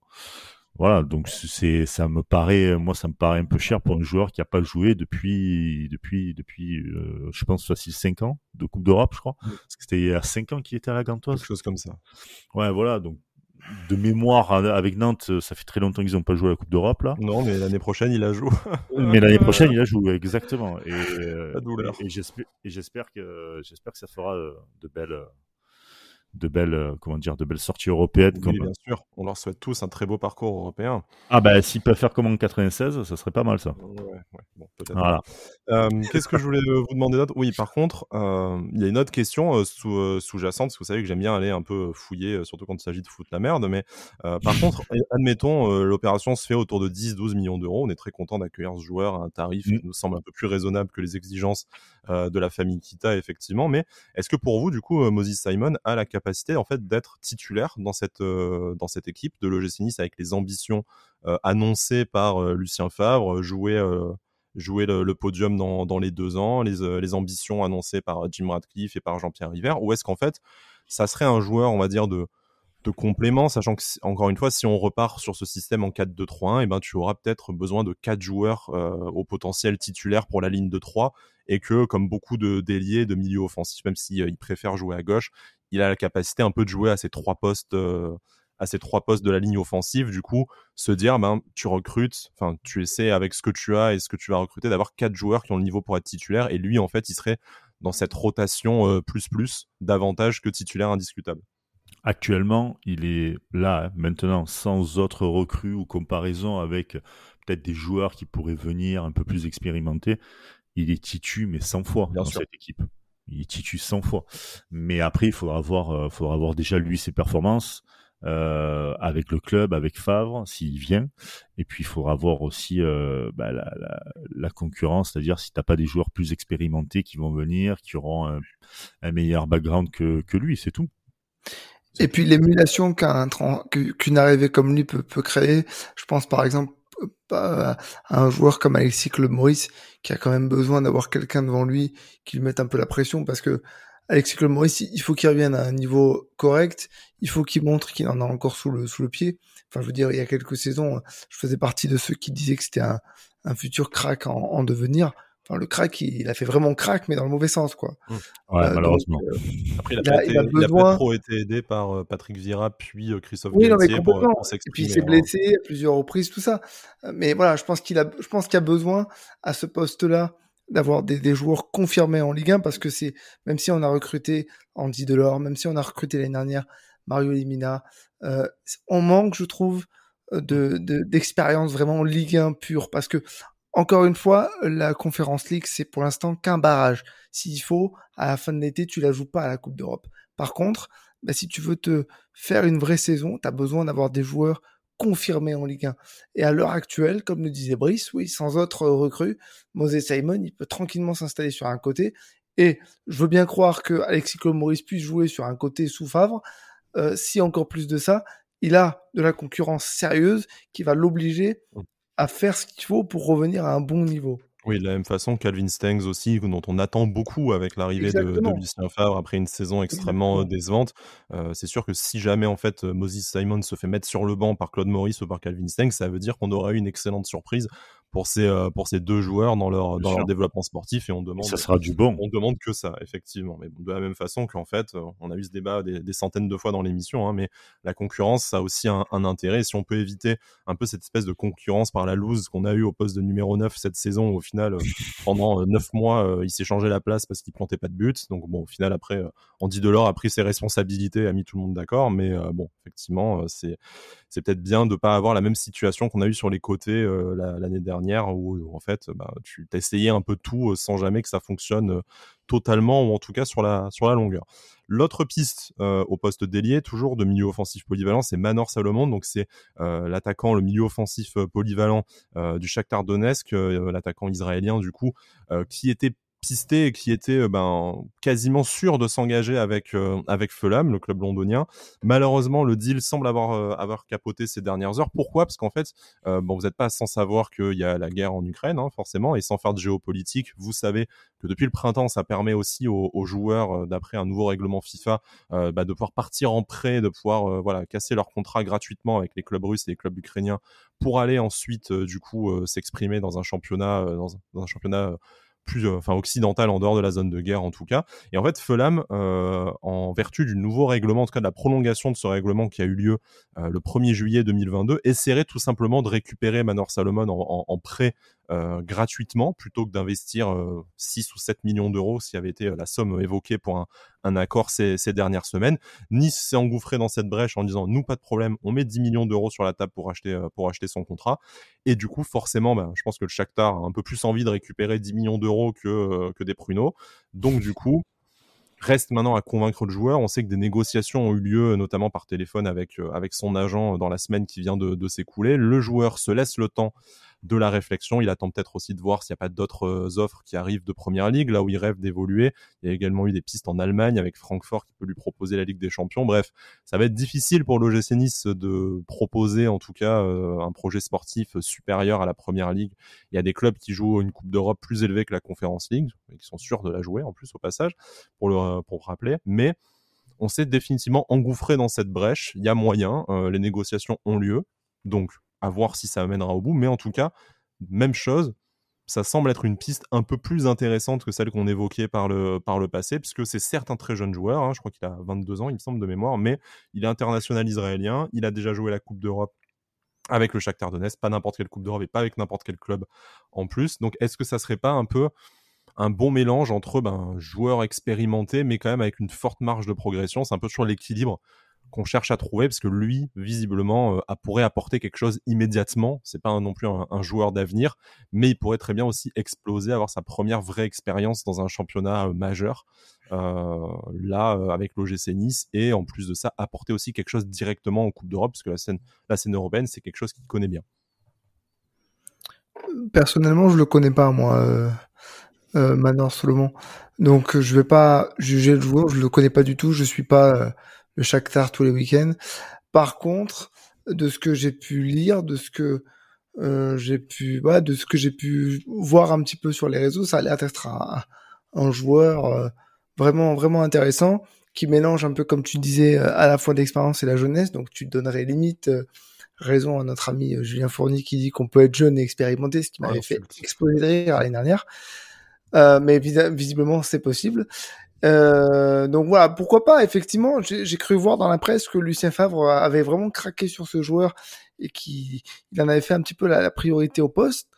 Voilà, donc c'est, ça me paraît, moi, ça me paraît un peu cher pour un joueur qui a pas joué depuis, depuis, depuis, euh, je pense facile 5 ans de Coupe d'Europe, je crois. Parce que c'était il y a 5 ans qu'il était à la Gantoise. Quelque chose comme ça. Ouais, voilà, donc de mémoire avec Nantes, ça fait très longtemps qu'ils n'ont pas joué à la Coupe d'Europe là. Non, mais l'année prochaine il a joué. [LAUGHS] mais l'année prochaine il a joué exactement. Et, euh, et, j'espère que j'espère que ça fera euh, de belles de belles, euh, comment dire, de belles sorties européennes. Oui, comme... bien sûr. On leur souhaite tous un très beau parcours européen. Ah bah s'ils peuvent faire comme en 96, ça serait pas mal ça. Ouais, ouais. Bon, peut-être. Voilà. Euh, Qu'est-ce que je voulais vous demander d'autre? Oui, par contre, euh, il y a une autre question euh, sous, euh, sous-jacente, parce que vous savez que j'aime bien aller un peu fouiller, surtout quand il s'agit de foutre la merde. Mais par [LAUGHS] contre, admettons, l'opération se fait autour de 10-12 millions d'euros. On est très content d'accueillir ce joueur à un tarif qui mm. nous semble un peu plus raisonnable que les exigences de la famille Kita, effectivement. Mais est-ce que pour vous, du coup, Moses Simon a la capacité en fait d'être titulaire dans cette euh, dans cette équipe de l'OGC Nice avec les ambitions euh, annoncées par euh, Lucien Favre, jouer jouer le, podium dans, dans, les deux ans, les, les ambitions annoncées par Jim Radcliffe et par Jean-Pierre River, ou est-ce qu'en fait ça serait un joueur, on va dire de complément, sachant que encore une fois, si on repart sur ce système en 4-2-3-1, et eh ben tu auras peut-être besoin de quatre joueurs au potentiel titulaire pour la ligne de 3 et que comme beaucoup de déliés de milieu offensif, même s'ils si, préfèrent jouer à gauche, il a la capacité un peu de jouer à ces trois postes à ces trois postes de la ligne offensive, du coup, se dire, ben, tu recrutes, enfin, tu essaies avec ce que tu as et ce que tu vas recruter d'avoir quatre joueurs qui ont le niveau pour être titulaire, et lui, en fait, il serait dans cette rotation euh, plus plus davantage que titulaire indiscutable. Actuellement, il est là, maintenant, sans autre recrue ou comparaison avec peut-être des joueurs qui pourraient venir un peu plus expérimentés. Il est titu, mais 100 fois dans cette équipe. Il est titu 100 fois. Mais après, il faudra voir, euh, faudra voir déjà lui ses performances. Euh, avec le club, avec Favre, s'il vient. Et puis, il faudra voir aussi euh, bah, la, la, la, concurrence, c'est-à-dire si tu n'as pas des joueurs plus expérimentés qui vont venir, qui auront un, un meilleur background que, que lui, c'est tout. Et puis l'émulation qu'un qu'une arrivée comme lui peut, peut créer, je pense par exemple à un joueur comme Alexis Club Maurice qui a quand même besoin d'avoir quelqu'un devant lui qui lui mette un peu la pression parce que Alexis Claude Maurice, il faut qu'il revienne à un niveau correct. Il faut qu'il montre qu'il en a encore sous le, sous le pied. Enfin, je veux dire, il y a quelques saisons, je faisais partie de ceux qui disaient que c'était un, un futur crack en, en devenir. Enfin, le crack, il, a fait vraiment crack, mais dans le mauvais sens, quoi. Mmh. Ouais, euh, malheureusement. Donc, euh, Après, il a, il a, été, il a, besoin... il a trop été aidé par euh, Patrick Vira, puis Christophe oui, Galtier pour, pour Et puis il s'est blessé à plusieurs reprises, tout ça. Mais voilà, je pense qu'il a, je pense qu'il a besoin à ce poste-là d'avoir des, des, joueurs confirmés en Ligue 1 parce que c'est même si on a recruté Andy Delors, même si on a recruté l'année dernière Mario Limina, euh, on manque, je trouve, de d'expérience de, vraiment Ligue 1 pure parce que encore une fois, la Conférence League c'est pour l'instant qu'un barrage. S'il faut, à la fin de l'été, tu la joues pas à la Coupe d'Europe. Par contre, bah, si tu veux te faire une vraie saison, tu as besoin d'avoir des joueurs confirmé en Ligue 1. Et à l'heure actuelle, comme le disait Brice, oui, sans autre recrue, Moses Simon, il peut tranquillement s'installer sur un côté. Et je veux bien croire que Alexis Maurice puisse jouer sur un côté sous Favre. Euh, si encore plus de ça, il a de la concurrence sérieuse qui va l'obliger. À faire ce qu'il faut pour revenir à un bon niveau. Oui, de la même façon, Calvin Stengs aussi, dont on attend beaucoup avec l'arrivée de, de, Lucien Favre après une saison extrêmement Exactement. décevante. Euh, c'est sûr que si jamais en fait Moses Simon se fait mettre sur le banc par Claude Maurice ou par Calvin Stengs, ça veut dire qu'on aura eu une excellente surprise pour ces euh, pour ces deux joueurs dans leur dans leur développement sportif et on demande ça sera du bon. on demande que ça effectivement. Mais de la même façon qu'en fait euh, on a eu ce débat des, des centaines de fois dans l'émission hein, mais la concurrence ça a aussi un, un, intérêt. Si on peut éviter un peu cette espèce de concurrence par la loose qu'on a eu au poste de numéro 9 cette saison au final euh, [LAUGHS] pendant neuf mois il s'est changé la place parce qu'il plantait pas de but. Donc bon au final après Andy Delors a pris ses responsabilités a mis tout le monde d'accord. Mais bon effectivement c'est c'est peut-être bien de pas avoir la même situation qu'on a eu sur les côtés l'année dernière où en fait bah, tu essayé un peu tout sans jamais que ça fonctionne totalement ou en tout cas sur la sur longueur. L'autre piste euh, au poste d'ailier, toujours de milieu offensif polyvalent, c'est Manor Salomon. Donc c'est euh, l'attaquant, le milieu offensif polyvalent euh, du Shakhtar Donetsk, l'attaquant israélien du coup, qui était pisté et qui était euh, ben, quasiment sûr de s'engager avec euh, avec Fulham, le club londonien. Malheureusement, le deal semble avoir euh, avoir capoté ces dernières heures. Pourquoi? Parce qu'en fait, bon, vous n'êtes pas sans savoir qu'il y a la guerre en Ukraine, hein, forcément, et sans faire de géopolitique, vous savez que depuis le printemps, ça permet aussi aux, joueurs, d'après un nouveau règlement FIFA, bah, de pouvoir partir en prêt, de pouvoir voilà casser leur contrat gratuitement avec les clubs russes et les clubs ukrainiens pour aller ensuite du coup s'exprimer dans un championnat dans un championnat plus euh, enfin occidentale en dehors de la zone de guerre en tout cas. Et en fait, Fulham, euh, en vertu du nouveau règlement, en tout cas de la prolongation de ce règlement qui a eu lieu euh, le 1er juillet 2022, essaierait tout simplement de récupérer Manor Salomon en, en, en prêt euh, gratuitement plutôt que d'investir euh, 6 ou 7 millions d'euros, s'il y avait été euh, la somme évoquée pour un, un accord ces, ces, dernières semaines. Nice s'est engouffré dans cette brèche en disant nous pas de problème, on met 10 millions d'euros sur la table pour acheter euh, pour acheter son contrat. Et du coup, forcément, bah, je pense que le Shakhtar a un peu plus envie de récupérer 10 millions d'euros que euh, que des pruneaux. Donc du coup, reste maintenant à convaincre le joueur. On sait que des négociations ont eu lieu, notamment par téléphone avec, avec son agent dans la semaine qui vient de s'écouler. Le joueur se laisse le temps de la réflexion. Il attend peut-être aussi de voir s'il n'y a pas d'autres euh, offres qui arrivent de première ligue, là où il rêve d'évoluer. Il y a également eu des pistes en Allemagne avec Francfort qui peut lui proposer la Ligue des Champions. Bref, ça va être difficile pour l'OGC Nice de proposer en tout cas euh, un projet sportif supérieur à la première ligue. Il y a des clubs qui jouent une Coupe d'Europe plus élevée que la Conférence League et qui sont sûrs de la jouer en plus au passage pour le pour rappeler. Mais on s'est définitivement engouffré dans cette brèche. Il y a moyen, euh, les négociations ont lieu. Donc à voir si ça amènera au bout. Mais en tout cas, même chose, ça semble être une piste un peu plus intéressante que celle qu'on évoquait par le, par le passé, puisque c'est certes un très jeune joueur, hein, je crois qu'il a 22 ans, il me semble, de mémoire, mais il est international israélien, il a déjà joué la Coupe d'Europe avec le Shakhtar Donetsk, pas n'importe quelle Coupe d'Europe et pas avec n'importe quel club en plus. Donc est-ce que ça serait pas un peu un bon mélange entre ben, joueur expérimenté, mais quand même avec une forte marge de progression? C'est un peu toujours l'équilibre qu'on cherche à trouver parce que lui, visiblement, euh, pourrait apporter quelque chose immédiatement. C'est pas non plus un, joueur d'avenir, mais il pourrait très bien aussi exploser, avoir sa première vraie expérience dans un championnat euh, majeur. Euh, là, avec l'OGC Nice, et en plus de ça, apporter aussi quelque chose directement en Coupe d'Europe, parce que la scène, la scène européenne, c'est quelque chose qu'il connaît bien. Personnellement, je le connais pas, moi, euh, Solomon. Donc, je vais pas juger le joueur, je le connais pas du tout, je suis pas le Shakhtar tous les week-ends. Par contre, de ce que j'ai pu lire, de ce que euh, j'ai pu, bah, de ce que j'ai pu voir un petit peu sur les réseaux, ça a l'air d'être un, joueur euh, vraiment vraiment intéressant qui mélange un peu comme tu disais à la fois l'expérience et la jeunesse. Donc tu donnerais limite euh, raison à notre ami Julien Fourny qui dit qu'on peut être jeune et expérimenté, ce qui m'avait fait exploser de rire l'année dernière. mais visiblement c'est possible. Euh, donc voilà, pourquoi pas, effectivement, j'ai cru voir dans la presse que Lucien Favre avait vraiment craqué sur ce joueur et qu'il en avait fait un petit peu la, priorité au poste.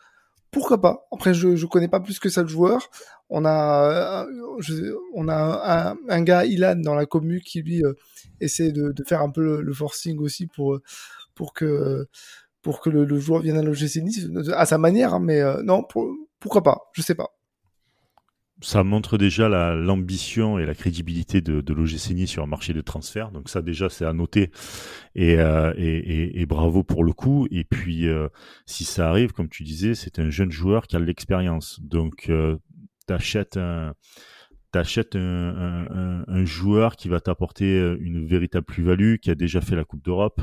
Pourquoi pas? Après, je je connais pas plus que ça le joueur. On a euh, on a un, gars Ilan dans la commu qui lui euh, essaie de, de, faire un peu le, forcing aussi pour pour que pour que le, joueur vienne à l'OGC Nice à sa manière. Hein, mais non, pourquoi pas? Je sais pas ça montre déjà l'ambition et la crédibilité de, de l'OGC sur un marché de transfert. Donc ça déjà c'est à noter et, euh, et, et, et, bravo pour le coup. Et puis euh, si ça arrive, comme tu disais, c'est un jeune joueur qui a de l'expérience. Donc euh, t'achètes un t'achètes un, un, un, joueur qui va t'apporter une véritable plus-value, qui a déjà fait la Coupe d'Europe,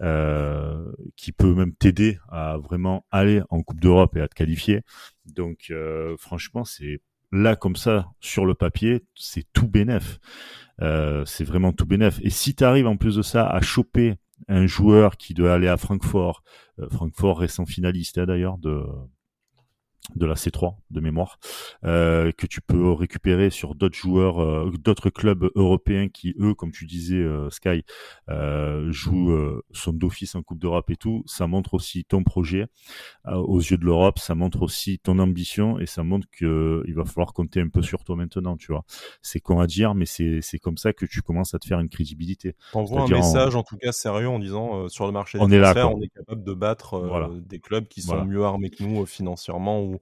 euh, qui peut même t'aider à vraiment aller en Coupe d'Europe et à te qualifier. Donc euh, franchement, c'est là comme ça sur le papier, c'est tout bénef. Euh, c'est vraiment tout bénef. Et si tu arrives en plus de ça à choper un joueur qui doit aller à Francfort, euh, Francfort récent finaliste hein, d'ailleurs de de la C3 de mémoire euh, que tu peux récupérer sur d'autres joueurs euh, d'autres clubs européens qui eux comme tu disais euh, Sky euh, jouent son d'office en Coupe d'Europe et tout. Ça montre aussi ton projet aux yeux de l'Europe. Ça montre aussi ton ambition et ça montre que il va falloir compter un peu sur toi maintenant tu vois. C'est con à dire mais c'est c'est comme ça que tu commences à te faire une crédibilité. Envoie un message en... tout cas sérieux en disant sur le marché des on est là, on est capable de battre des clubs qui sont mieux armés que nous financièrement ou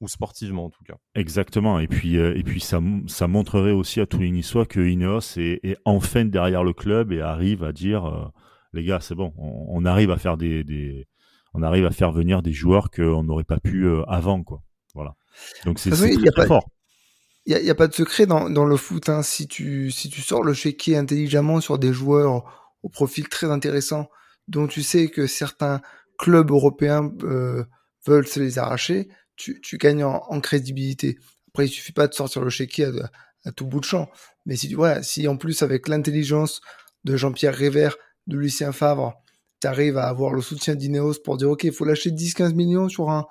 ou sportivement en tout cas. Exactement. Et puis, euh, et puis ça, ça montrerait aussi à tous les Niçois que Ineos est, est enfin derrière le club et arrive à dire euh, les gars, c'est bon, on, arrive à faire des, des, on arrive à faire venir des joueurs qu'on n'aurait pas pu euh, avant, quoi. Voilà. Donc c'est très, très fort. Il n'y a, a, pas de secret dans, dans le foot. Hein. Si, tu, si tu sors le chéquier intelligemment sur des joueurs au profil très intéressant, dont tu sais que certains clubs européens veulent se les arracher, tu, gagnes en, crédibilité. Après, il suffit pas de sortir le chéquier à, tout bout de champ. Mais si, voilà, si en plus, avec l'intelligence de Jean-Pierre Révert, de Lucien Favre, tu arrives à avoir le soutien d'Ineos pour dire, OK, il faut lâcher 10-15 millions sur un,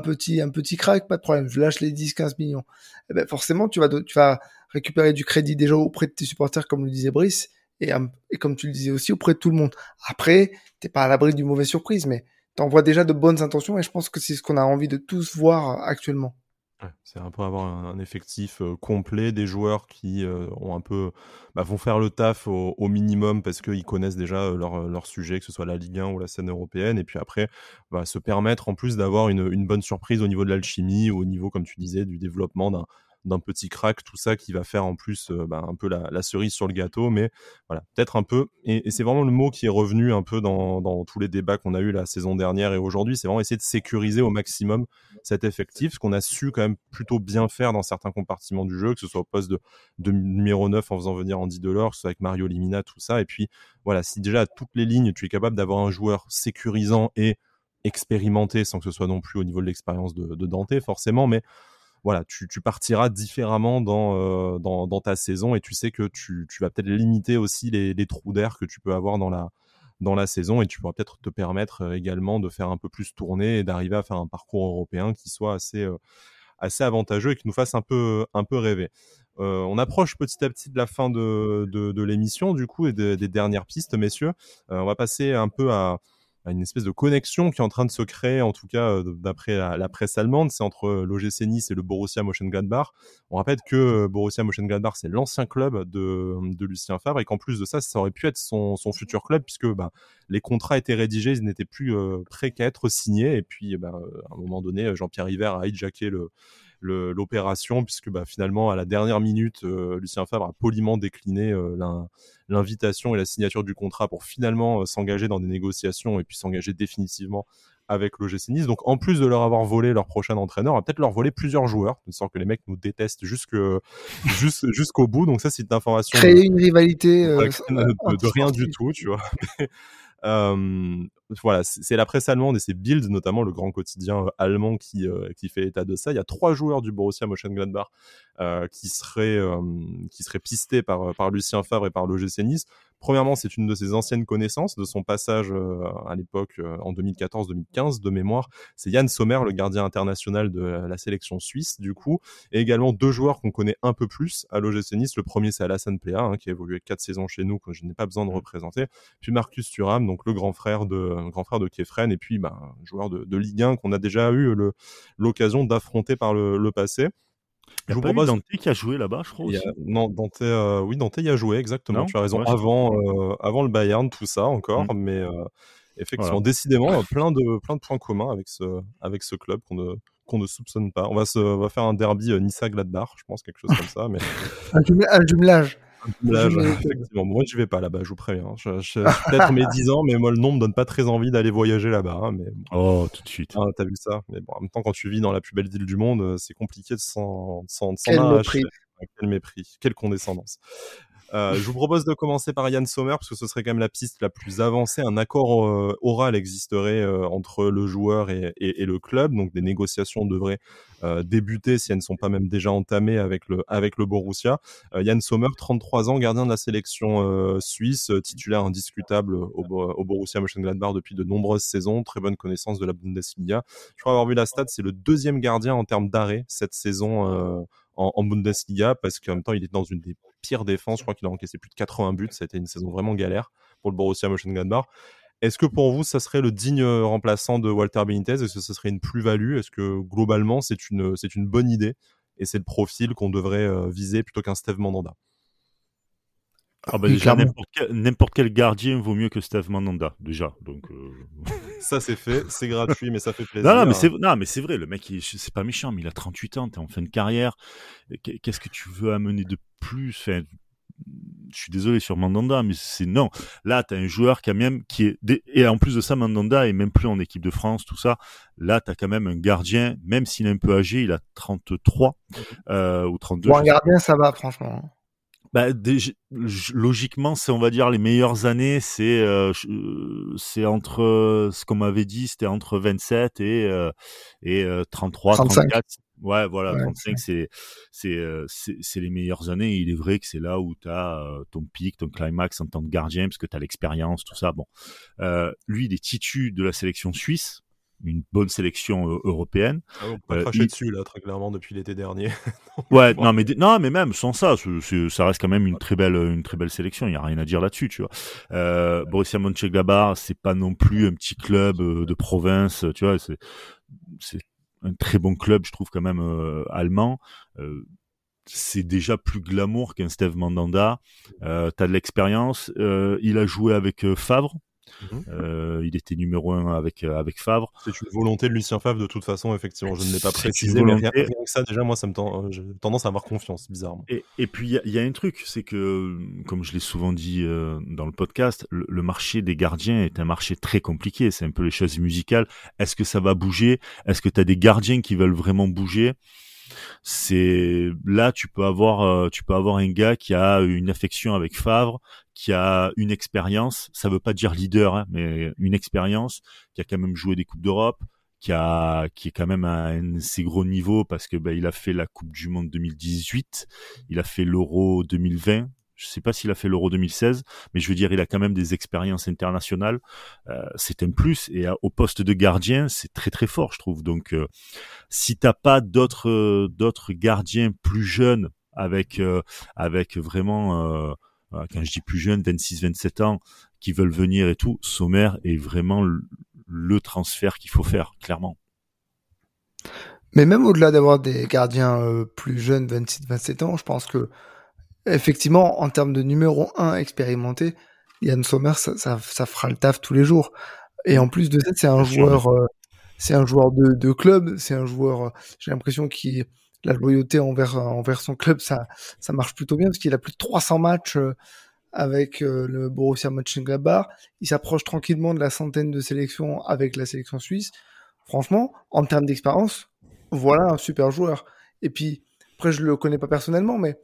petit, un petit crack, pas de problème, je lâche les 10-15 millions. Eh ben, forcément, tu vas, récupérer du crédit déjà auprès de tes supporters, comme le disait Brice, et, et comme tu le disais aussi, auprès de tout le monde. Après, t'es pas à l'abri d'une mauvaise surprise, mais t'envoies déjà de bonnes intentions et je pense que c'est ce qu'on a envie de tous voir actuellement. c'est un peu avoir un, effectif euh, complet des joueurs qui euh, ont un peu bah, vont faire le taf au, minimum parce qu'ils connaissent déjà euh, leur, leur, sujet, que ce soit la Ligue 1 ou la scène européenne, et puis après va se permettre en plus d'avoir une, une, bonne surprise au niveau de l'alchimie, au niveau, comme tu disais, du développement d'un petit crack, tout ça qui va faire en plus euh, bah, un peu la, cerise sur le gâteau, mais voilà, peut-être un peu. Et, c'est vraiment le mot qui est revenu un peu dans, dans tous les débats qu'on a eu la saison dernière et aujourd'hui, c'est vraiment essayer de sécuriser au maximum cet effectif, ce qu'on a su quand même plutôt bien faire dans certains compartiments du jeu, que ce soit au poste de, de numéro 9 en faisant venir Andy Delors, soit avec Mario Limina, tout ça. Et puis voilà, si déjà à toutes les lignes, tu es capable d'avoir un joueur sécurisant et expérimenté sans que ce soit non plus au niveau de l'expérience de, de Dante forcément, mais voilà, tu, partiras différemment euh, dans, dans, ta saison et tu sais que tu, vas peut-être limiter aussi les, trous d'air que tu peux avoir dans la, dans la saison et tu pourras peut-être te permettre également de faire un peu plus tourner et d'arriver à faire un parcours européen qui soit assez assez avantageux et qui nous fasse un peu un peu rêver. Euh, on approche petit à petit de la fin de, de, l'émission du coup et des dernières pistes, messieurs. Euh, on va passer un peu à, une espèce de connexion qui est en train de se créer, en tout cas euh, d'après la, presse allemande, c'est entre euh, l'OGC Nice et le Borussia Mönchengladbach. On rappelle que euh, Borussia Mönchengladbach c'est l'ancien club de, de, Lucien Favre et qu'en plus de ça, ça aurait pu être son, son futur club puisque bah, les contrats étaient rédigés, ils n'étaient plus prêts qu'à être signés et puis bah, à un moment donné, Jean-Pierre River a hijacké le l'opération puisque bah, finalement à la dernière minute euh, Lucien Favre a poliment décliné euh, l'invitation et la signature du contrat pour finalement euh, s'engager dans des négociations et puis s'engager définitivement avec l'OGC Nice. Donc en plus de leur avoir volé leur prochain entraîneur, on va peut-être leur voler plusieurs joueurs, de sorte que les mecs nous détestent jusque [LAUGHS] jusqu'au bout. Donc ça c'est une information créer une rivalité de, [LAUGHS] rien du tout, tu vois. Voilà, c'est la presse allemande et c'est Bild, notamment le grand quotidien allemand, qui, qui fait état de ça. Il y a trois joueurs du Borussia Mönchengladbach qui seraient qui seraient pistés par par Lucien Favre et par l'OGC Nice. Premièrement, c'est une de ses anciennes connaissances de son passage à l'époque en 2014-2015 de mémoire. C'est Yann Sommer, le gardien international de la sélection suisse, du coup, et également deux joueurs qu'on connaît un peu plus à l'OGC Nice. Le premier, c'est Alassane Plea, hein, qui a évolué quatre saisons chez nous, que je n'ai pas besoin de représenter. Puis Marcus Thuram, donc le grand frère de grand frère de Kefren, et puis bah, un joueur de, de Ligue 1 qu'on a déjà eu l'occasion d'affronter par le, le passé. Je vous propose Dante qui a joué là-bas, je crois. Aussi. Non, Dante, euh, oui, Dante y a joué exactement. tu as raison. avant, euh, avant le Bayern, tout ça encore, mmh. mais euh, effectivement, décidément, plein de plein de points communs avec ce avec ce club qu'on ne qu'on ne soupçonne pas. On va se, on va faire un derby Nissa Gladbach, je pense quelque chose comme ça, mais [LAUGHS] un jumelage. Moi, je vais pas là-bas, je vous préviens. Je, peut-être mes 10 ans, mais moi, le nom me donne pas très envie d'aller voyager là-bas. Hein, mais Oh, tout de suite. Ah, T'as vu ça? Mais bon, en même temps, quand tu vis dans la plus belle ville du monde, euh, c'est compliqué de s'en Quel mépris. Quel mépris, quelle condescendance. Euh, je vous propose de commencer par Yann Sommer parce que ce serait quand même la piste la plus avancée. Un accord euh, oral existerait euh, entre le joueur et, et, et, le club, donc des négociations devraient euh, débuter si elles ne sont pas même déjà entamées avec le avec le Borussia. Yann Sommer, 33 ans, gardien de la sélection suisse, titulaire indiscutable au, au Borussia Mönchengladbach depuis de nombreuses saisons, très bonne connaissance de la Bundesliga. Je crois avoir vu la stat, c'est le deuxième gardien en termes d'arrêt cette saison en, Bundesliga parce qu'en même temps il est dans une des pires défenses. Je crois qu'il a encaissé plus de 80 buts. Ça a été une saison vraiment galère pour le Borussia Mönchengladbach. Est-ce que pour vous, ça serait le digne remplaçant de Walter Benitez? Est-ce que ce serait une plus-value? Est-ce que globalement, c'est une, c'est une bonne idée? Et c'est le profil qu'on devrait euh, viser plutôt qu'un Steve Mandanda ah bah déjà, n'importe quel, gardien vaut mieux que Steve Mandanda, déjà. Donc, euh, [LAUGHS] ça c'est fait, c'est gratuit, mais ça fait plaisir. Non, non mais c'est, non, mais c'est vrai, le mec, c'est pas méchant, mais il a 38 ans, t'es en fin de carrière. Qu'est-ce que tu veux amener de plus? Enfin, je suis désolé sur Mandanda, mais c'est non. Là, tu as un joueur qui a même, qui est, et en plus de ça, Mandanda est même plus en équipe de France, tout ça. Là, tu as quand même un gardien, même s'il est un peu âgé, il a 33 euh, ou 32. Pour un gardien, ça va, franchement bah, logiquement, c'est on va dire les meilleures années, c'est euh, c'est entre ce qu'on m'avait dit, c'était entre 27 et euh, et 33, 35. 34. Ouais, voilà, 35 c'est c'est euh, c'est les meilleures années. il est vrai que c'est là où tu as euh, ton pic, ton climax en tant que gardien parce que tu as l'expérience, tout ça. Bon. Euh, lui, il est titu de la sélection suisse une bonne sélection euh, européenne. Ah, on peut cracher dessus là très clairement depuis l'été dernier. [LAUGHS] ouais, non mais non mais même sans ça, ça reste quand même une très belle une très belle sélection. Il y a rien à dire là-dessus, tu vois. Euh, Borussia Mönchengladbach, c'est pas non plus un petit club euh, de province, tu vois. C'est c'est un très bon club, je trouve quand même euh, allemand. Euh, c'est déjà plus glamour qu'un Steve Mandanda. Euh, T'as de l'expérience. il a joué avec Favre Mhm. Euh, il était numéro un avec euh, avec Favre. C'est une volonté de Lucien Favre de toute façon, effectivement. Je ne l'ai pas précisé, mais rien, que ça, déjà, moi, ça me tend, euh, j'ai tendance à avoir confiance, bizarrement. Et, et puis il y, y, a un truc, c'est que, comme je l'ai souvent dit euh, dans le podcast, le, le, marché des gardiens est un marché très compliqué. C'est un peu les choses musicales. Est-ce que ça va bouger? Est-ce que tu as des gardiens qui veulent vraiment bouger? C'est là tu peux avoir euh, tu peux avoir un gars qui a une affection avec Favre, qui a une expérience, ça veut pas dire leader, hein, mais une expérience, qui a quand même joué des coupes d'Europe, qui a qui est quand même à un assez gros niveau parce que ben, il a fait la Coupe du Monde 2018, il a fait l'Euro 2020, Je sais pas s'il a fait l'Euro 2016, mais je veux dire, il a quand même des expériences internationales. Euh, c'est un plus. Et au poste de gardien, c'est très très fort, je trouve. Donc, euh, si t'as pas d'autres euh, d'autres gardiens plus jeunes avec avec vraiment quand je dis plus jeunes, 26, 27 ans, qui veulent venir et tout, Sommer est vraiment le transfert qu'il faut faire, clairement. Mais même au-delà d'avoir des gardiens euh, plus jeunes, 26-27 ans, je pense que effectivement, en termes de numéro 1 expérimenté, Yann Sommer, ça, ça, fera le taf tous les jours. Et en plus de ça, c'est un joueur, euh, c'est un joueur de, de club, c'est un joueur, euh, j'ai l'impression qu'il la loyauté envers envers son club, ça ça marche plutôt bien parce qu'il a plus de 300 matchs avec le Borussia Mönchengladbach. Il s'approche tranquillement de la centaine de sélections avec la sélection suisse. Franchement, en termes d'expérience, voilà un super joueur. Et puis, après, je le connais pas personnellement, mais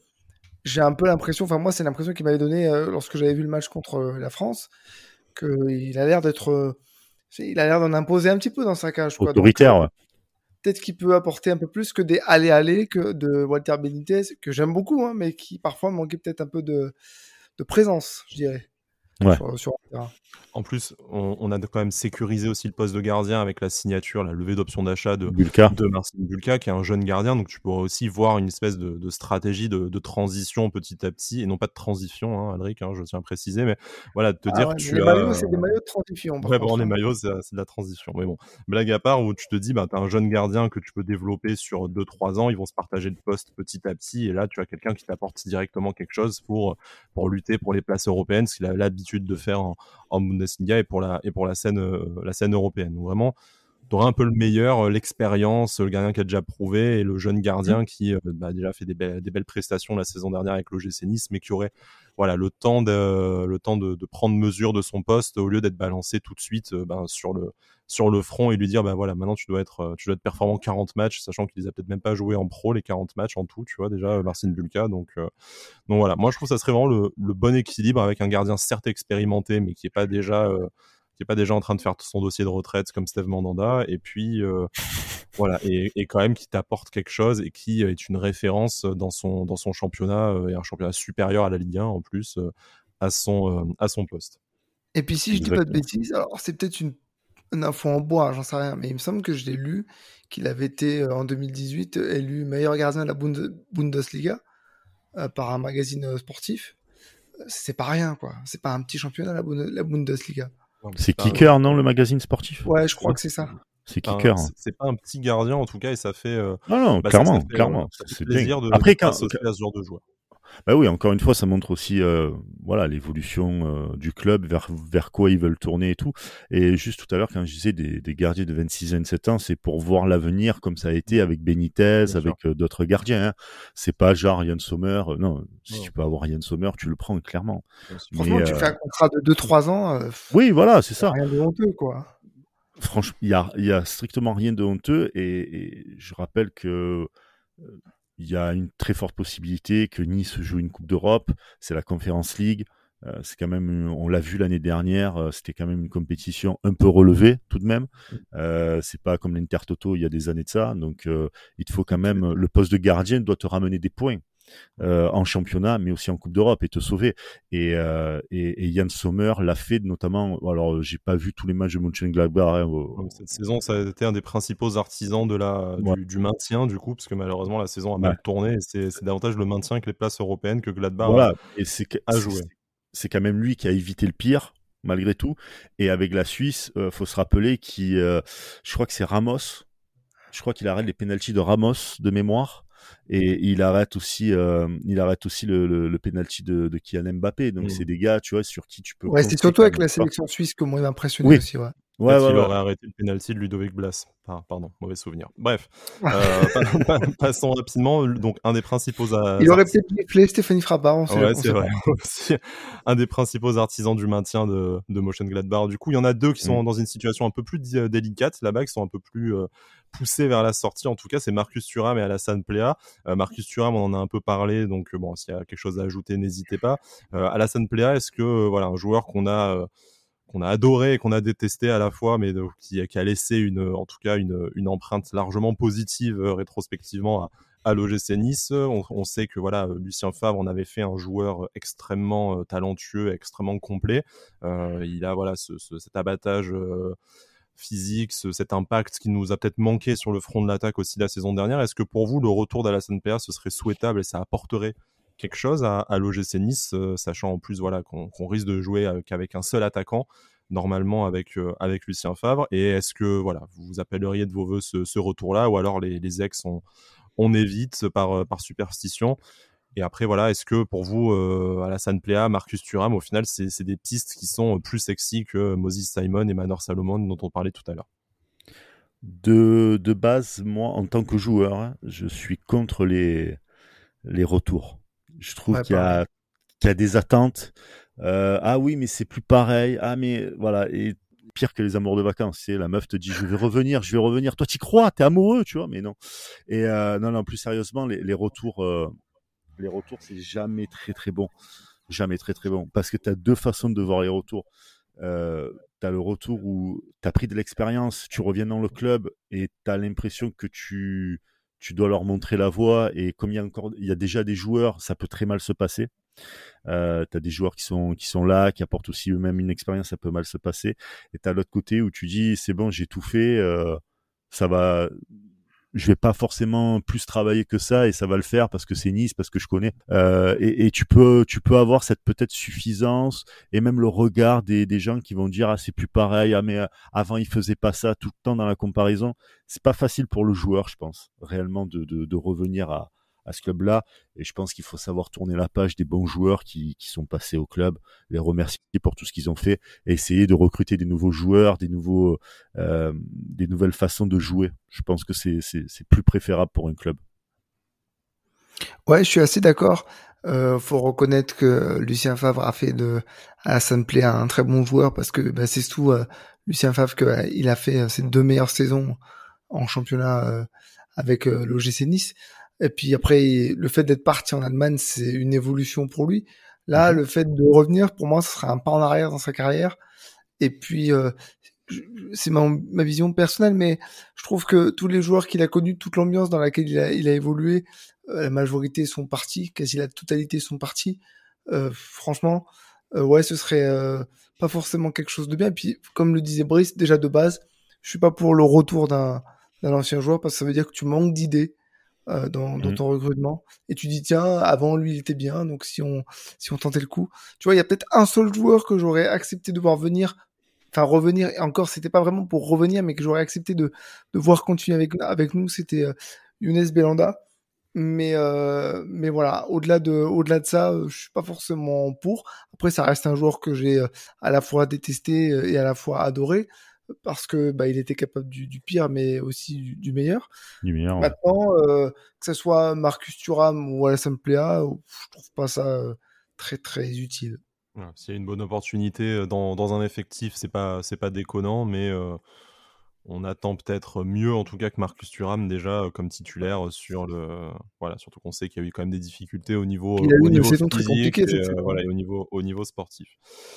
j'ai un peu l'impression, enfin, moi, c'est l'impression qu'il m'avait donné euh, lorsque j'avais vu le match contre euh, la France, qu'il a l'air d'être. Euh, il a l'air d'en imposer un petit peu dans sa cage. Quoi. Autoritaire, ouais. Peut-être qu'il peut apporter un peu plus que des aller-aller que de Walter Benitez, que j'aime beaucoup, hein, mais qui parfois manquait peut-être un peu de, de présence, je dirais. Ouais. Sur, le terrain. En plus, on, a quand même sécurisé aussi le poste de gardien avec la signature, la levée d'option d'achat de, Bulka. de Marcin Bulka, qui est un jeune gardien. Donc tu pourrais aussi voir une espèce de, stratégie de, transition petit à petit, et non pas de transition, hein, Alric, hein, je tiens à préciser, mais voilà, de te ah dire tu les maillots, c'est des maillots de transition. Ouais, bon, les maillots, c'est de la transition. Mais bon, blague à part, où tu te dis, bah, tu as un jeune gardien que tu peux développer sur 2-3 ans, ils vont se partager le poste petit à petit, et là, tu as quelqu'un qui t'apporte directement quelque chose pour, pour lutter pour les places européennes, ce qu'il a l'habitude de faire en, en Bundesliga et pour la, et pour la scène, euh, la scène européenne. Donc vraiment, tu auras un peu le meilleur, euh, l'expérience, le gardien qui a déjà prouvé et le jeune gardien mmh. qui a euh, bah, déjà fait des, des, belles prestations la saison dernière avec l'OGC Nice, mais qui aurait voilà le temps de prendre mesure de son poste au lieu d'être balancé tout de suite ben, sur le front et lui dire bah voilà maintenant tu dois être tu dois être performant 40 matchs sachant qu'il les a peut-être même pas joué en pro les 40 matchs en tout tu vois déjà Marcin Bulka donc voilà. Moi je trouve que ça serait vraiment le, le, bon équilibre avec un gardien certes expérimenté mais qui est pas déjà qui est pas déjà en train de faire son dossier de retraite comme Steve Mandanda, et puis euh, [LAUGHS] voilà, et, et, quand même qui t'apporte quelque chose et qui est une référence dans son dans son championnat euh, et un championnat supérieur à la Ligue 1 en plus euh, à son à son poste. Et puis si je dis pas de bêtises, alors c'est peut-être une, info en bois, j'en sais rien, mais il me semble que je l'ai lu qu'il avait été en 2018 élu meilleur gardien de la Bundesliga par un magazine sportif. C'est pas rien quoi, c'est pas un petit championnat la Bundesliga. C'est Kicker, non, le magazine sportif? Ouais, je crois que c'est ça. C'est Kicker. c'est pas un petit gardien en tout cas, et ça fait. Euh, non, non, bah, clairement, clairement. c'est plaisir de, Après, quand, à ce genre de joueur. Bah oui, encore une fois, ça montre aussi euh, voilà l'évolution euh, du club, vers, vers quoi ils veulent tourner et tout. Et juste tout à l'heure, quand je disais des, des gardiens de 26-27 ans, c'est pour voir l'avenir comme ça a été avec Benitez, avec euh, d'autres gardiens. Hein. C'est pas genre Yann Sommer. non, si tu peux avoir Yann Sommer, tu le prends clairement. Franchement, tu fais un contrat de 2-3 ans. oui, voilà, c'est ça. Rien de honteux, quoi. Franchement, il y a, y a strictement rien de honteux. Et, et je rappelle que il y a une très forte possibilité que Nice joue une Coupe d'Europe. C'est la Conference League. Euh, c'est quand même, on l'a vu l'année dernière, euh, c'était quand même une compétition un peu relevée tout de même. Euh, c'est pas comme l'Inter Toto il y a des années de ça. Donc, euh, il faut quand même, le poste de gardien doit te ramener des points. Euh, en championnat, mais aussi en Coupe d'Europe et te sauver. Et, euh, et, et Yann Sommer l'a fait notamment. Alors, j'ai pas vu tous les matchs de Mönchengladbach. Hein, Cette saison, ça a été un des principaux artisans de la du, maintien du coup, parce que malheureusement la saison a mal tourné. C'est davantage le maintien que les places européennes que Gladbach voilà. et c'est a joué. C'est quand même lui qui a évité le pire malgré tout. Et avec la Suisse, euh, faut se rappeler qui, euh, je crois que c'est Ramos. Je crois qu'il arrête les pénalties de Ramos de mémoire et il arrête aussi euh, il arrête aussi le, le, le penalty de, de Kylian Mbappé. Donc mm. c'est des gars tu vois sur qui tu peux ouais c'est surtout avec la sélection suisse que moi il m'a impressionné aussi ouais Ouais, ouais, il aurait arrêté le penalty de Ludovic Blas. Ah, pardon, mauvais souvenir. Bref, euh, [LAUGHS] passons rapidement. Donc, un des principaux. Il aurait peut-être giflé Stéphanie Frappard. Ouais, c'est vrai. [LAUGHS] un des principaux artisans du maintien de, de Motion Gladbach. Du coup, il y en a deux qui sont mm. dans une situation un peu plus délicate là-bas, qui sont un peu plus euh, poussés vers la sortie. En tout cas, c'est Marcus Thuram et Alassane Plea. Euh, Marcus Thuram, on en a un peu parlé, donc euh, bon, s'il y a quelque chose à ajouter, n'hésitez pas. Euh, Alassane Plea, est-ce que voilà un joueur qu'on a qu'on a adoré et qu'on a détesté à la fois, mais qui, a laissé une, en tout cas une, empreinte largement positive euh, rétrospectivement à, l'OGC Nice. On, sait que voilà, Lucien Favre en avait fait un joueur extrêmement talentueux, extrêmement complet. il a voilà cet abattage physique, cet impact qui nous a peut-être manqué sur le front de l'attaque aussi la saison dernière. Est-ce que pour vous, le retour d'Alassane Pea, ce serait souhaitable et ça apporterait quelque chose à, à l'OGC Nice, sachant en plus voilà qu'on risque de jouer qu'avec un seul attaquant normalement avec euh, avec Lucien Favre. Et est-ce que voilà vous appelleriez de vos voeux ce, retour-là ou alors les, ex on, on évite par euh, par superstition? Et après voilà est-ce que pour vous euh, Alassane Plea, Marcus Thuram au final c'est des pistes qui sont plus sexy que Moses Simon et Manor Salomon dont on parlait tout à l'heure? De, de base, moi, en tant que joueur, hein, je suis contre les, les retours. Je trouve qu'il y, y, a des attentes. Euh, ah oui, mais c'est plus pareil. Ah mais voilà. Et pire que les amours de vacances, c'est la meuf te dit je vais revenir, je vais revenir. Toi, tu crois, t'es amoureux, tu vois, mais non. Et euh, non, non, plus sérieusement, les, les retours, euh, les retours, c'est jamais très très bon, jamais très très bon, parce que tu as deux façons de voir les retours. Euh, tu as le retour où tu as pris de l'expérience, tu reviens dans le club et tu as l'impression que tu tu dois leur montrer la voie et comme il y a encore il y a déjà des joueurs, ça peut très mal se passer. Euh, tu as des joueurs qui sont, qui sont là, qui apportent aussi eux-mêmes une expérience, ça peut mal se passer. Et tu as l'autre côté où tu dis, c'est bon, j'ai tout fait, euh, ça va, je vais pas forcément plus travailler que ça et ça va le faire parce que c'est Nice, parce que je connais. Euh, et, et, tu peux, tu peux avoir cette peut-être suffisance et même le regard des, des gens qui vont dire ah c'est plus pareil, ah mais euh, avant il faisait pas ça tout le temps dans la comparaison. C'est pas facile pour le joueur, je pense, réellement de, de, de revenir à, à ce club-là. Et je pense qu'il faut savoir tourner la page des bons joueurs qui, sont passés au club, les remercier pour tout ce qu'ils ont fait et essayer de recruter des nouveaux joueurs, des euh, nouvelles façons de jouer. Je pense que c'est, plus préférable pour un club. Ouais, je suis assez d'accord. Euh, faut reconnaître que Lucien Favre a fait de Hassan Play un très bon joueur parce que bah, c'est tout euh, Lucien Favre qu'il euh, a fait ses deux meilleures saisons en championnat avec l'OGC Nice. Et puis après, le fait d'être parti en Allemagne, c'est une évolution pour lui. Là, mhm. le fait de revenir, pour moi, ce serait un pas en arrière dans sa carrière. Et puis, euh, c'est ma, ma, vision personnelle, mais je trouve que tous les joueurs qu'il a connus, toute l'ambiance dans laquelle il a, il a évolué, euh, la majorité sont partis, quasi la totalité sont partis. Euh, franchement, euh, ouais, ce serait pas forcément quelque chose de bien. Et puis, comme le disait Brice, déjà de base, je suis pas pour le retour d'un ancien joueur parce que ça veut dire que tu manques d'idées euh, dans, dans, mmh. ton recrutement et tu dis tiens avant lui il était bien donc si on si on tentait le coup. Tu vois il y a peut-être un seul joueur que j'aurais accepté de voir venir enfin revenir et encore c'était pas vraiment pour revenir mais que j'aurais accepté de de voir continuer avec avec nous c'était euh, Younes Belanda mais euh, mais voilà au-delà de au-delà de ça euh, je suis pas forcément pour. Après ça reste un joueur que j'ai à la fois détesté et à la fois adoré parce que bah, il était capable du, du pire, mais aussi du, meilleur. Du meilleur. Maintenant, euh, que ce soit Marcus Thuram ou Alassane Plea, je trouve pas ça euh, très très utile. S'il y a une bonne opportunité euh, dans, dans un effectif, c'est pas c'est pas déconnant, mais euh, on attend peut-être mieux en tout cas que Marcus Thuram déjà euh, comme titulaire sur le voilà surtout qu'on sait qu'il y a eu quand même des difficultés au niveau il a au niveau très compliqué et, euh, voilà, et au niveau au niveau sportif.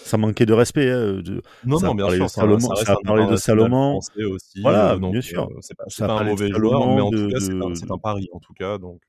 Ça manquait de respect hein, de... non non bien sûr ça, Salomon, ça, a parlé de Salomon. aussi voilà euh, donc, bien sûr c'est pas, pas un mauvais joueur mais en tout cas c'est un, pari en tout cas donc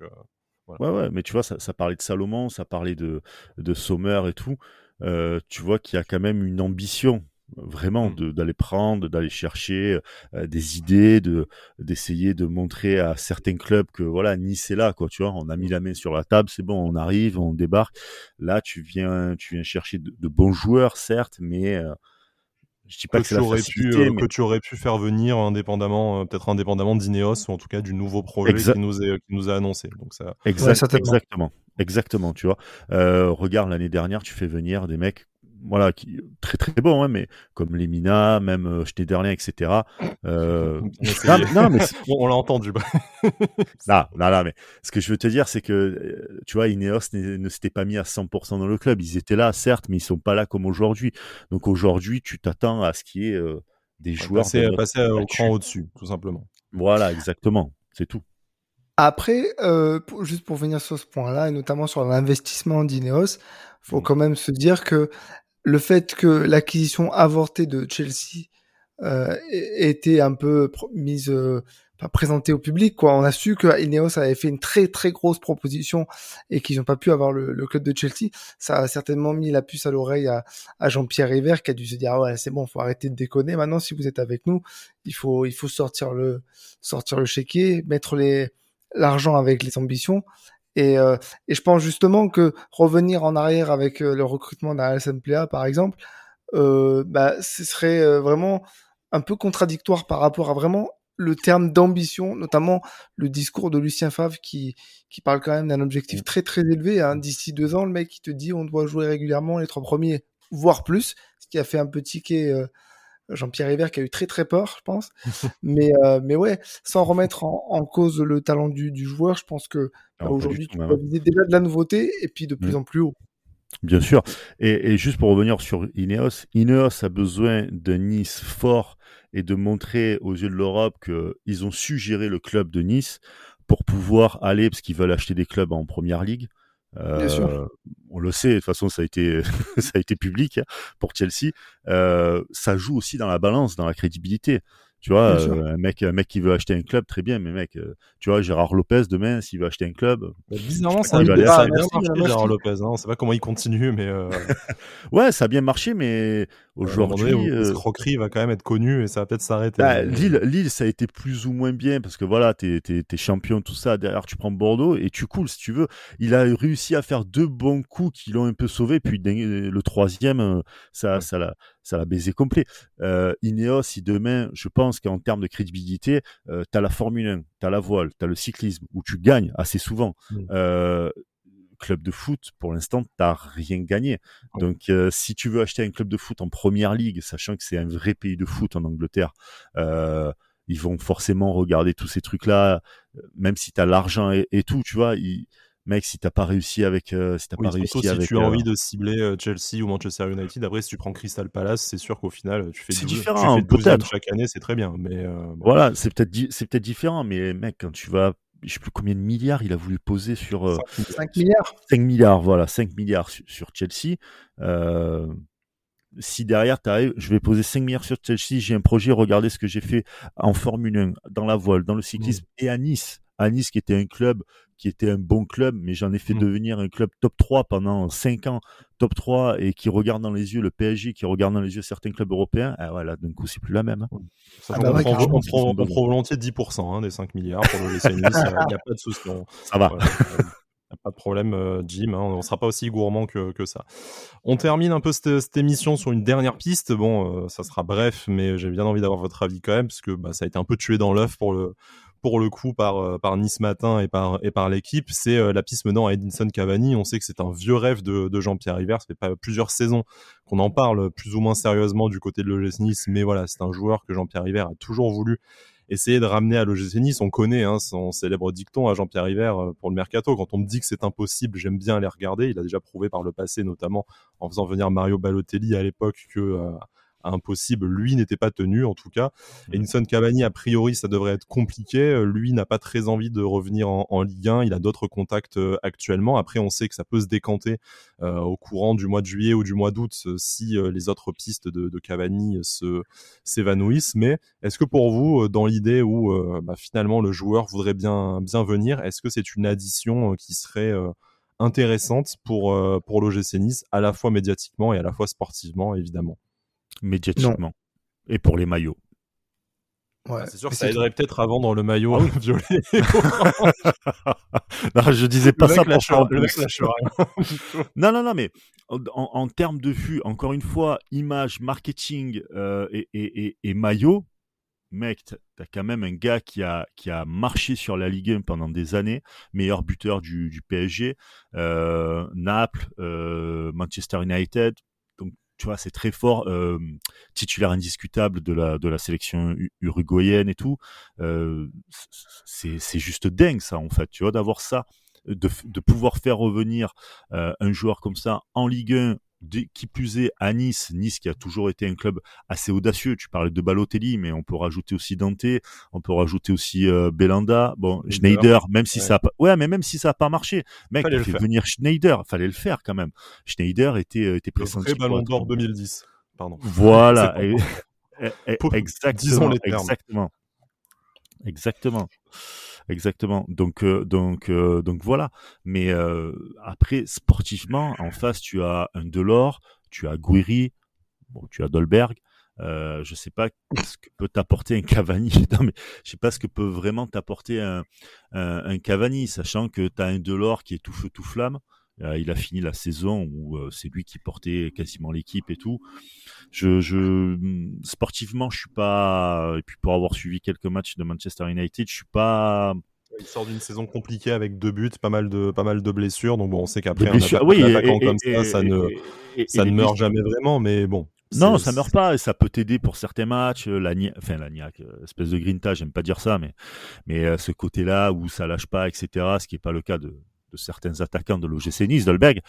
voilà. ouais ouais mais tu vois ça, ça parlait de Salomon ça parlait de de Sommer et tout. Tu vois qu'il y a quand même une ambition vraiment mmh. d'aller prendre, d'aller chercher euh, des idées, de d'essayer de montrer à certains clubs que voilà Nice est là quoi, tu vois, on a mis la main sur la table, c'est bon, on arrive, on débarque. Là, tu viens tu viens chercher de, bons joueurs certes, mais euh, je dis pas que, que, tu aurais pu, euh, que tu aurais pu faire venir indépendamment, peut-être indépendamment d'Ineos ou en tout cas du nouveau projet qui nous est qui nous a annoncé. Donc ça. exactement, exactement. Tu vois, regarde l'année dernière, tu fais venir des mecs voilà, qui très très bon, hein, mais comme Lemina, même euh, Schneiderlin, etc. Euh... [LAUGHS] non, mais [LAUGHS] on l'a entendu. [LAUGHS] non, non, non, mais ce que je veux te dire, c'est que euh, tu vois, Ineos ne s'était pas mis à 100% dans le club. Ils étaient là, certes, mais ils sont pas là comme aujourd'hui. Donc aujourd'hui, tu t'attends à ce qu'il y ait euh, des joueurs passer, passer au cran au-dessus, tout simplement. Voilà, exactement, c'est tout. Après, euh, juste pour venir sur ce point-là, et notamment sur l'investissement d'Ineos, faut mmh. quand même se dire que le fait que l'acquisition avortée de Chelsea euh, était un peu mise euh, pas présenté au public quoi. On a su que Ineos avait fait une très très grosse proposition et qu'ils n'ont pas pu avoir le, club de Chelsea. Ça a certainement mis la puce à l'oreille à, Jean-Pierre River qui a dû se dire ah ouais c'est bon faut arrêter de déconner. Maintenant si vous êtes avec nous il faut sortir le sortir le chéquier mettre l'argent avec les ambitions et, euh, et je pense justement que revenir en arrière avec le recrutement d'un LSMPA par exemple euh, bah ce serait vraiment un peu contradictoire par rapport à vraiment le terme d'ambition, notamment le discours de Lucien Favre qui, qui parle quand même d'un objectif très très élevé. Hein. D'ici deux ans, le mec qui te dit on doit jouer régulièrement les trois premiers, voire plus, ce qui a fait un peu tiquer euh, Jean-Pierre River qui a eu très très peur, je pense. [LAUGHS] mais euh, mais ouais, sans remettre en, cause le talent du, du, joueur, je pense que bah, aujourd'hui tu peux viser déjà de la nouveauté et puis de plus mmh. en plus haut. Bien sûr. Et, et, juste pour revenir sur Ineos, Ineos a besoin de Nice fort et de montrer aux yeux de l'Europe qu'ils ont su gérer le club de Nice pour pouvoir aller, parce qu'ils veulent acheter des clubs en première ligue. Euh, on le sait, de toute façon, ça a été, [LAUGHS] ça a été public hein, pour Chelsea. Euh, ça joue aussi dans la balance, dans la crédibilité. Tu vois, euh, un mec, un mec qui veut acheter un club, très bien, mais mec, euh, tu vois, Gérard Lopez demain, s'il veut acheter un club. Bah, bizarrement, ça, a bien marché, Gérard Lopez. Hein. On sait pas comment il continue, mais. Euh... [LAUGHS] ouais, ça a bien marché, mais aujourd'hui. Euh... croquerie va quand même être connu et ça va peut-être s'arrêter. Bah, Lille, Lille, ça a été plus ou moins bien parce que voilà, t'es es, champion, tout ça. Derrière, tu prends Bordeaux et tu coules si tu veux. Il a réussi à faire deux bons coups qui l'ont un peu sauvé, puis le troisième, ça, ça l'a ça l'a baisé complet. Euh, Ineos, si demain, je pense qu'en termes de crédibilité, euh, tu as la Formule 1, tu as la voile, tu as le cyclisme, où tu gagnes assez souvent. Mm. Euh, club de foot, pour l'instant, tu n'as rien gagné. Donc, euh, si tu veux acheter un club de foot en première ligue, sachant que c'est un vrai pays de foot en Angleterre, euh, ils vont forcément regarder tous ces trucs-là, même si tu as l'argent et, et, tout, tu vois. Ils, mec, si t'as pas réussi avec, euh, si t'as pas réussi si avec, tu as envie de cibler euh, Chelsea ou Manchester United, après si tu prends Crystal Palace, c'est sûr qu'au final tu fais c'est différent, peut-être chaque année, c'est très bien, mais euh, voilà, c'est peut-être c'est peut-être différent, mais mec, quand tu vas je sais plus combien de milliards il a voulu poser sur 5, milliards 5 milliards voilà 5 milliards sur, Chelsea si derrière tu arrives, je vais poser 5 milliards sur Chelsea, j'ai un projet, regardez ce que j'ai fait en Formule 1, dans la voile, dans le cyclisme mmh. et à Nice. À Nice, qui était un club qui était un bon club, mais j'en ai fait mmh. devenir un club top 3 pendant 5 ans, top 3, et qui regarde dans les yeux le PSG, qui regarde dans les yeux certains clubs européens, ah voilà, d'un coup, c'est plus la même. Hein. Ah bah on, prend, volontiers 10% hein, des 5 milliards pour le laisser il n'y a pas de souci. Ça va. pas de problème, euh, Jim. Hein, on ne sera pas aussi gourmand que, que, ça. On termine un peu cette, émission sur une dernière piste. Bon, euh, ça sera bref, mais j'ai bien envie d'avoir votre avis quand même, parce que bah, ça a été un peu tué dans l'œuf pour le, pour le coup par, euh, par Nice Matin et par, et par l'équipe, c'est euh, la piste menant à Edinson Cavani. On sait que c'est un vieux rêve de, Jean-Pierre River. Ça fait pas plusieurs saisons qu'on en parle plus ou moins sérieusement du côté de l'OGC Nice, mais voilà, c'est un joueur que Jean-Pierre River a toujours voulu essayer de ramener à l'OGC Nice. On connaît hein, son célèbre dicton à Jean-Pierre River euh, pour le mercato. Quand on me dit que c'est impossible, j'aime bien les regarder. Il a déjà prouvé par le passé, notamment en faisant venir Mario Balotelli à l'époque que impossible. Lui n'était pas tenu, en tout cas. Mmh. Enson Cavani, a priori, ça devrait être compliqué. Euh, lui n'a pas très envie de revenir en, Ligue 1. Il a d'autres contacts euh, actuellement. Après, on sait que ça peut se décanter euh, au courant du mois de juillet ou du mois d'août si les autres pistes de, Cavani se s'évanouissent. Mais est-ce que pour vous, dans l'idée où bah, finalement le joueur voudrait bien bien venir, est-ce que c'est une addition qui serait intéressante pour pour l'OGC Nice, à la fois médiatiquement et à la fois sportivement, évidemment? Médiatiquement. Et pour les maillots. Ouais, c'est sûr que ça aiderait peut-être à vendre le maillot ah [LAUGHS] violet. [LAUGHS] non, je disais pas ça pour le mec rien. [LAUGHS] non, non, non, mais en, termes de vue, encore une fois, image, marketing euh, et, et, et, maillot, mec, t'as quand même un gars qui a, qui a marché sur la Ligue 1 pendant des années, meilleur buteur du, du PSG, euh, Naples, euh, Manchester United, tu vois, c'est très fort, euh, titulaire indiscutable de la de la sélection uruguayenne et tout. Euh, c'est juste dingue ça en fait, tu vois, d'avoir ça, de, de pouvoir faire revenir euh, un joueur comme ça en Ligue 1 qui plus est à Nice, Nice qui a toujours été un club assez audacieux. Tu parlais de Balotelli, mais on peut rajouter aussi Dante, on peut rajouter aussi euh, Belanda, bon Schneider, même si ça a pas, ouais, mais même si ça a pas marché, mec, fallait fait venir Schneider, fallait le faire quand même. Schneider était euh, était pressenti. Ballon d'Or 2010, pardon. Voilà. [LAUGHS] Exactement, exactement. Exactement. Exactement. Donc, euh, donc, euh, donc voilà. Mais euh, après, sportivement, en face, tu as un Delors, tu as Guiri, bon, tu as Dolberg. Euh, je sais pas ce que peut t'apporter un Cavani. [LAUGHS] Non, mais je sais pas ce que peut vraiment t'apporter un, un, un, Cavani, sachant que tu as un Delors qui est tout feu tout flamme. Euh, il a fini la saison où euh, c'est lui qui portait quasiment l'équipe et tout. Je, je, sportivement, je suis pas. Et puis pour avoir suivi quelques matchs de Manchester United, je suis pas. Il sort d'une saison compliquée avec deux buts, pas mal de, pas mal de blessures. Donc bon, on sait qu'après un, attaquant comme ça, ça ne, ça ne meurt jamais vraiment. Mais bon, non, ça meurt pas et ça peut t'aider pour certains matchs. Euh, la enfin la niaque, espèce de grinta, j'aime pas dire ça, mais mais ce côté-là où ça lâche pas, etc. Ce qui est pas le cas de, de certains attaquants de l'OGC Nice, Dolberg.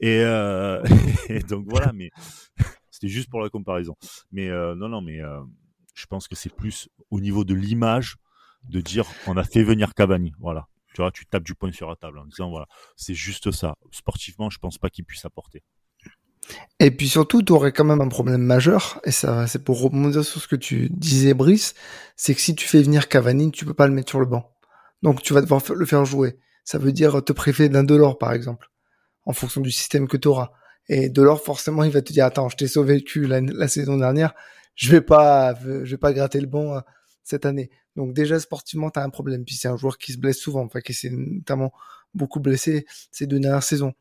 Et, euh, [LAUGHS] et, donc voilà, mais [LAUGHS] c'était juste pour la comparaison. Mais euh, non, non, mais euh, je pense que c'est plus au niveau de l'image de dire on a fait venir Cavani. Voilà. Tu vois, tu tapes du poing sur la table en disant voilà, c'est juste ça. Sportivement, je pense pas qu'il puisse apporter. Et puis surtout, tu aurais quand même un problème majeur, et ça, c'est pour rebondir sur ce que tu disais, Brice, c'est que si tu fais venir Cavani, tu peux pas le mettre sur le banc. Donc tu vas devoir le faire jouer ça veut dire te préférer d'un Delors, par exemple, en fonction du système que tu auras. Et Delors, forcément, il va te dire, attends, je t'ai sauvé le cul la, saison dernière, je vais pas, je vais pas gratter le bon euh, cette année. Donc déjà, sportivement, tu as un problème. Puis c'est un joueur qui se blesse souvent, enfin, qui s'est notamment beaucoup blessé ces deux dernières saisons.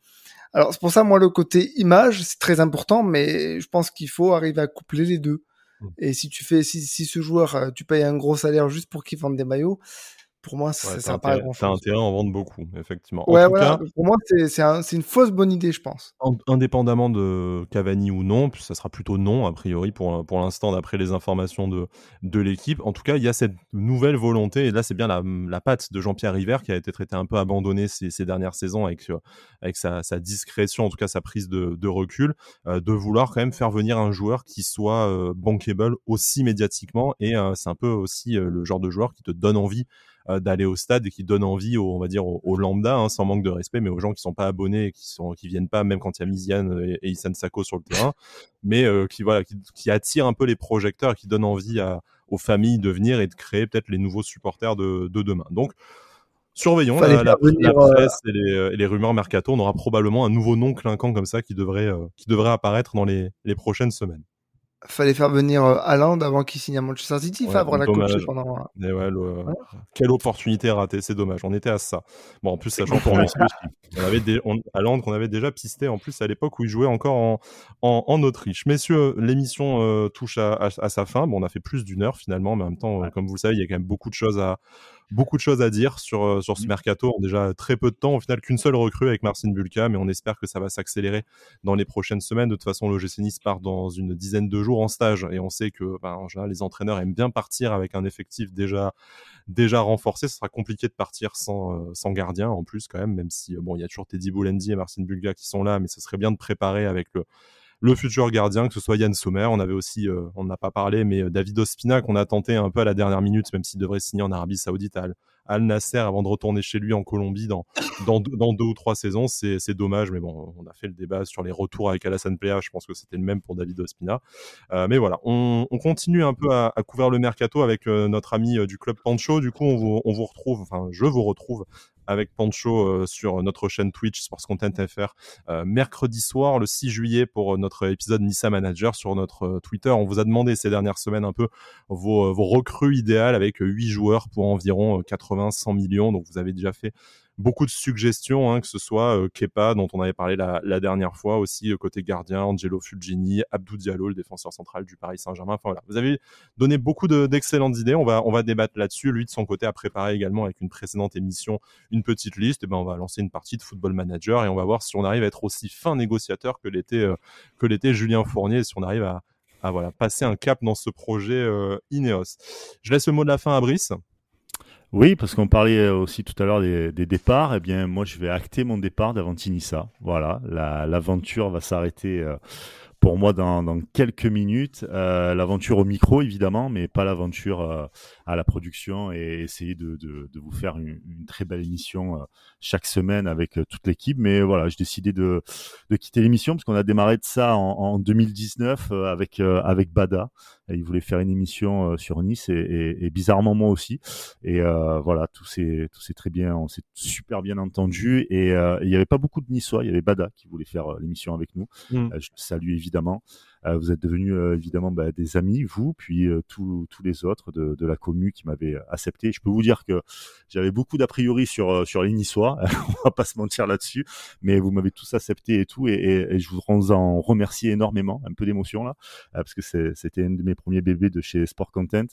Alors c'est pour ça, moi, le côté image, c'est très important, mais je pense qu'il faut arriver à coupler les deux. Mmh. Et si tu fais, si, si ce joueur, euh, tu payes un gros salaire juste pour qu'il vende des maillots, pour moi, ça sert pas grand. T'as intérêt à en vendre beaucoup, effectivement. Ouais, voilà. pour moi, c'est une fausse bonne idée, je pense. indépendamment de Cavani ou non, ça sera plutôt non, a priori, pour, pour l'instant, d'après les informations de, de l'équipe. En tout cas, il y a cette nouvelle volonté, et là, c'est bien la, la patte de Jean-Pierre River qui a été traité un peu abandonné ces, ces dernières saisons avec, euh, avec sa, sa, discrétion, en tout cas sa prise de, de recul, euh, de vouloir quand même faire venir un joueur qui soit euh, bankable aussi médiatiquement, et c'est un peu aussi le genre de joueur qui te donne envie d'aller au stade et qui donne envie, aux, on va dire, aux, lambda, hein, sans manque de respect, mais aux gens qui sont pas abonnés et qui sont, qui viennent pas, même quand il y a Miziane et, et Isan Sako sur le terrain, [LAUGHS] mais euh, qui voilà, qui, qui attire un peu les projecteurs qui donne envie à, aux familles de venir et de créer peut-être les nouveaux supporters de, de demain. Donc surveillons la, la, euh, presse et, les, et, les, rumeurs mercato. On aura probablement un nouveau nom clinquant comme ça qui devrait, qui devrait apparaître dans les, les prochaines semaines fallait faire venir Haaland avant qu'il signe à Manchester City. Fabre l'a coaché pendant. ouais, Quelle opportunité ratée, c'est dommage. On était à ça. Bon, en plus, [LAUGHS] sachant qu'on on avait des... on... qu'on avait déjà pisté en plus à l'époque où il jouait encore en, en... en Autriche. Messieurs, l'émission euh, touche à... à, sa fin. Bon, on a fait plus d'une heure finalement, mais en même temps, comme vous le savez, il y a quand même beaucoup de choses à beaucoup de choses à dire sur, euh, sur ce mmh. mercato en déjà très peu de temps. Au final, qu'une seule recrue avec Marcin Bulka, mais on espère que ça va s'accélérer dans les prochaines semaines. De toute façon, le GC Nice part dans une dizaine de jours en stage et on sait que, ben, en général, les entraîneurs aiment bien partir avec un effectif déjà, déjà renforcé. Ce sera compliqué de partir sans, euh, sans gardien en plus, quand même, même si, bon, il y a toujours Teddy Boulendi et Marcin Bulka qui sont là, mais ce serait bien de préparer avec le, le futur gardien, que ce soit Yann Sommer. On avait aussi, euh, on n'a pas parlé, mais euh, David Ospina qu'on a tenté un peu à la dernière minute, même s'il devrait signer en Arabie Saoudite à Al Nasser avant de retourner chez lui en Colombie dans, deux ou trois saisons. C'est dommage, mais bon, on a fait le débat sur les retours avec Alassane Plea. Je pense que c'était le même pour David Ospina. Euh, mais voilà, on, on, continue un peu à, couvrir le mercato avec notre ami du club Pancho. Du coup, on vous, on vous retrouve, enfin, je vous retrouve avec Pancho euh, sur notre chaîne Twitch Sports Content FR euh, mercredi soir, le 6 juillet, pour notre épisode Nissa Manager sur notre euh, Twitter. On vous a demandé ces dernières semaines un peu vos, vos recrues idéales avec 8 joueurs pour environ 80-100 millions. Donc vous avez déjà fait beaucoup de suggestions, hein, que ce soit euh, Kepa, dont on avait parlé la, la dernière fois, aussi euh, côté gardien, Angelo Fulgini, Abdou Diallo, le défenseur central du Paris Saint-Germain. Vous avez donné beaucoup d'excellentes idées. On va, on va débattre là-dessus. Lui, de son côté, a préparé également avec une précédente émission une petite liste. Et ben, on va lancer une partie de Football Manager et on va voir si on arrive à être aussi fin négociateur que l'était euh, Julien Fournier, si on arrive à, à voilà passer un cap dans ce projet euh, Ineos. Je laisse le mot de la fin à Brice. Oui, parce qu'on parlait aussi tout à l'heure des, des, départs. Eh bien, moi, je vais acter mon départ d'Avantinissa. Voilà, l'aventure va s'arrêter euh, pour moi dans, dans quelques minutes. Euh, l'aventure au micro, évidemment, mais pas l'aventure euh, à la production et essayer de, de, de vous faire une, une, très belle émission euh, chaque semaine avec toute l'équipe. Mais voilà, j'ai décidé de, de quitter l'émission parce qu'on a démarré de ça en, en 2019 avec, avec Bada. Et il voulait faire une émission sur Nice et, et, et bizarrement moi aussi. Et voilà, tout s'est tout s'est très bien, on s'est super bien entendu. Et il y avait pas beaucoup de Niçois, il y avait Bada qui voulait faire l'émission avec nous. Mmh. je salue évidemment. Euh, vous êtes devenus euh, évidemment bah, des amis, vous, puis euh, tous les autres de, la commu qui m'avaient accepté. Je peux vous dire que j'avais beaucoup d'a priori sur sur les Niçois, [LAUGHS] on va pas se mentir là-dessus, mais vous m'avez tous accepté et tout, et, et, et je vous en remercie énormément, un peu d'émotion là, parce que c'était un de mes premiers bébés de chez Sport Content.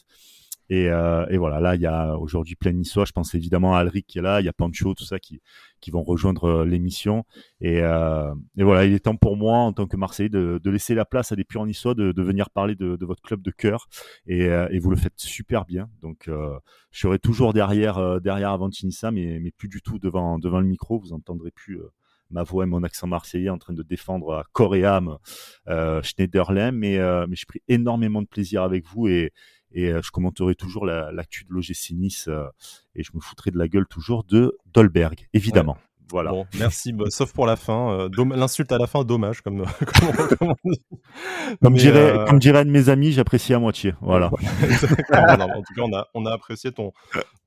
Et, euh, et, voilà, là, il y a aujourd'hui plein niçois. Je pense évidemment à Alric qui est là, il y a Pancho, tout ça qui, qui vont rejoindre euh, l'émission. Et, euh, et, voilà, il est temps pour moi, en tant que Marseillais, de, de laisser la place à des purs niçois de, de venir parler de, de, votre club de cœur. Et, euh, et, vous le faites super bien. Donc, euh, je serai toujours derrière, euh, derrière Avantinissa, mais, mais plus du tout devant, devant le micro. Vous entendrez plus ma voix et mon accent marseillais en train de défendre à corps et âme euh, Schneiderlin, mais, euh, mais j'ai pris énormément de plaisir avec vous et, et euh, je commenterai toujours l'actu la, de l'OGC Nice euh, et je me foutrai de la gueule toujours de Dolberg, évidemment. Voilà. Bon, merci. Bah, sauf pour la fin. Euh, L'insulte à la fin, dommage, comme, [LAUGHS] comme, comme, comme dirait, euh... comme dirait un de mes amis, j'apprécie à moitié. Voilà. en tout cas, on a, on a apprécié ton,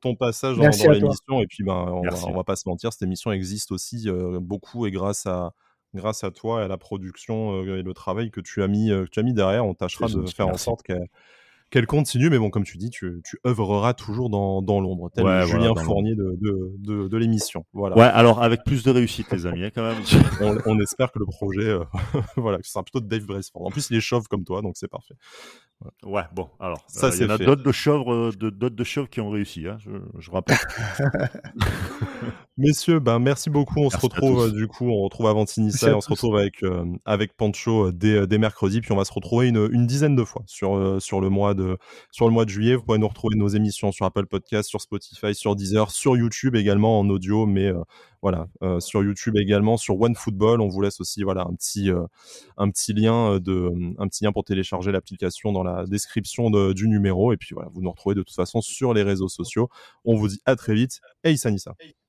ton passage dans, dans l'émission. Et puis, ben, on, va, on va pas se mentir, cette émission existe aussi euh, beaucoup et grâce à, grâce à toi et à la production euh, et le travail que tu as mis, que tu as mis derrière, on tâchera de faire en sorte qu'elle qu'elle continue, mais bon, comme tu dis, tu, tu œuvreras toujours dans, dans l'ombre, tel ouais, Julien voilà, Fournier de, de, de, de l'émission. Voilà. Ouais, alors avec plus de réussite, les amis, hein, quand même. [LAUGHS] on, on, espère que le projet, euh, [LAUGHS] voilà, que ce sera plutôt de Dave Braceford. En plus, il est chauve comme toi, donc c'est parfait. Ouais, bon, alors, ça, euh, il y en a d'autres de chauves, euh, d'autres de chauves qui ont réussi, hein, je, je rappelle. [LAUGHS] Messieurs, ben merci beaucoup. On merci se retrouve du coup, on retrouve avant Tinissa et on se retrouve avec euh, avec Pancho dès, dès mercredi, puis on va se retrouver une, une dizaine de fois sur euh, sur le mois sur le mois de juillet. Vous pouvez nous retrouver nos émissions sur Apple Podcast, sur Spotify, sur Deezer, sur YouTube également en audio, mais euh, voilà sur YouTube également sur OneFootball. On vous laisse aussi voilà un petit un petit lien de un petit lien pour télécharger l'application dans la description de, du numéro et puis voilà vous nous retrouvez de toute façon sur les réseaux sociaux. On vous dit à très vite et Issa Nissa.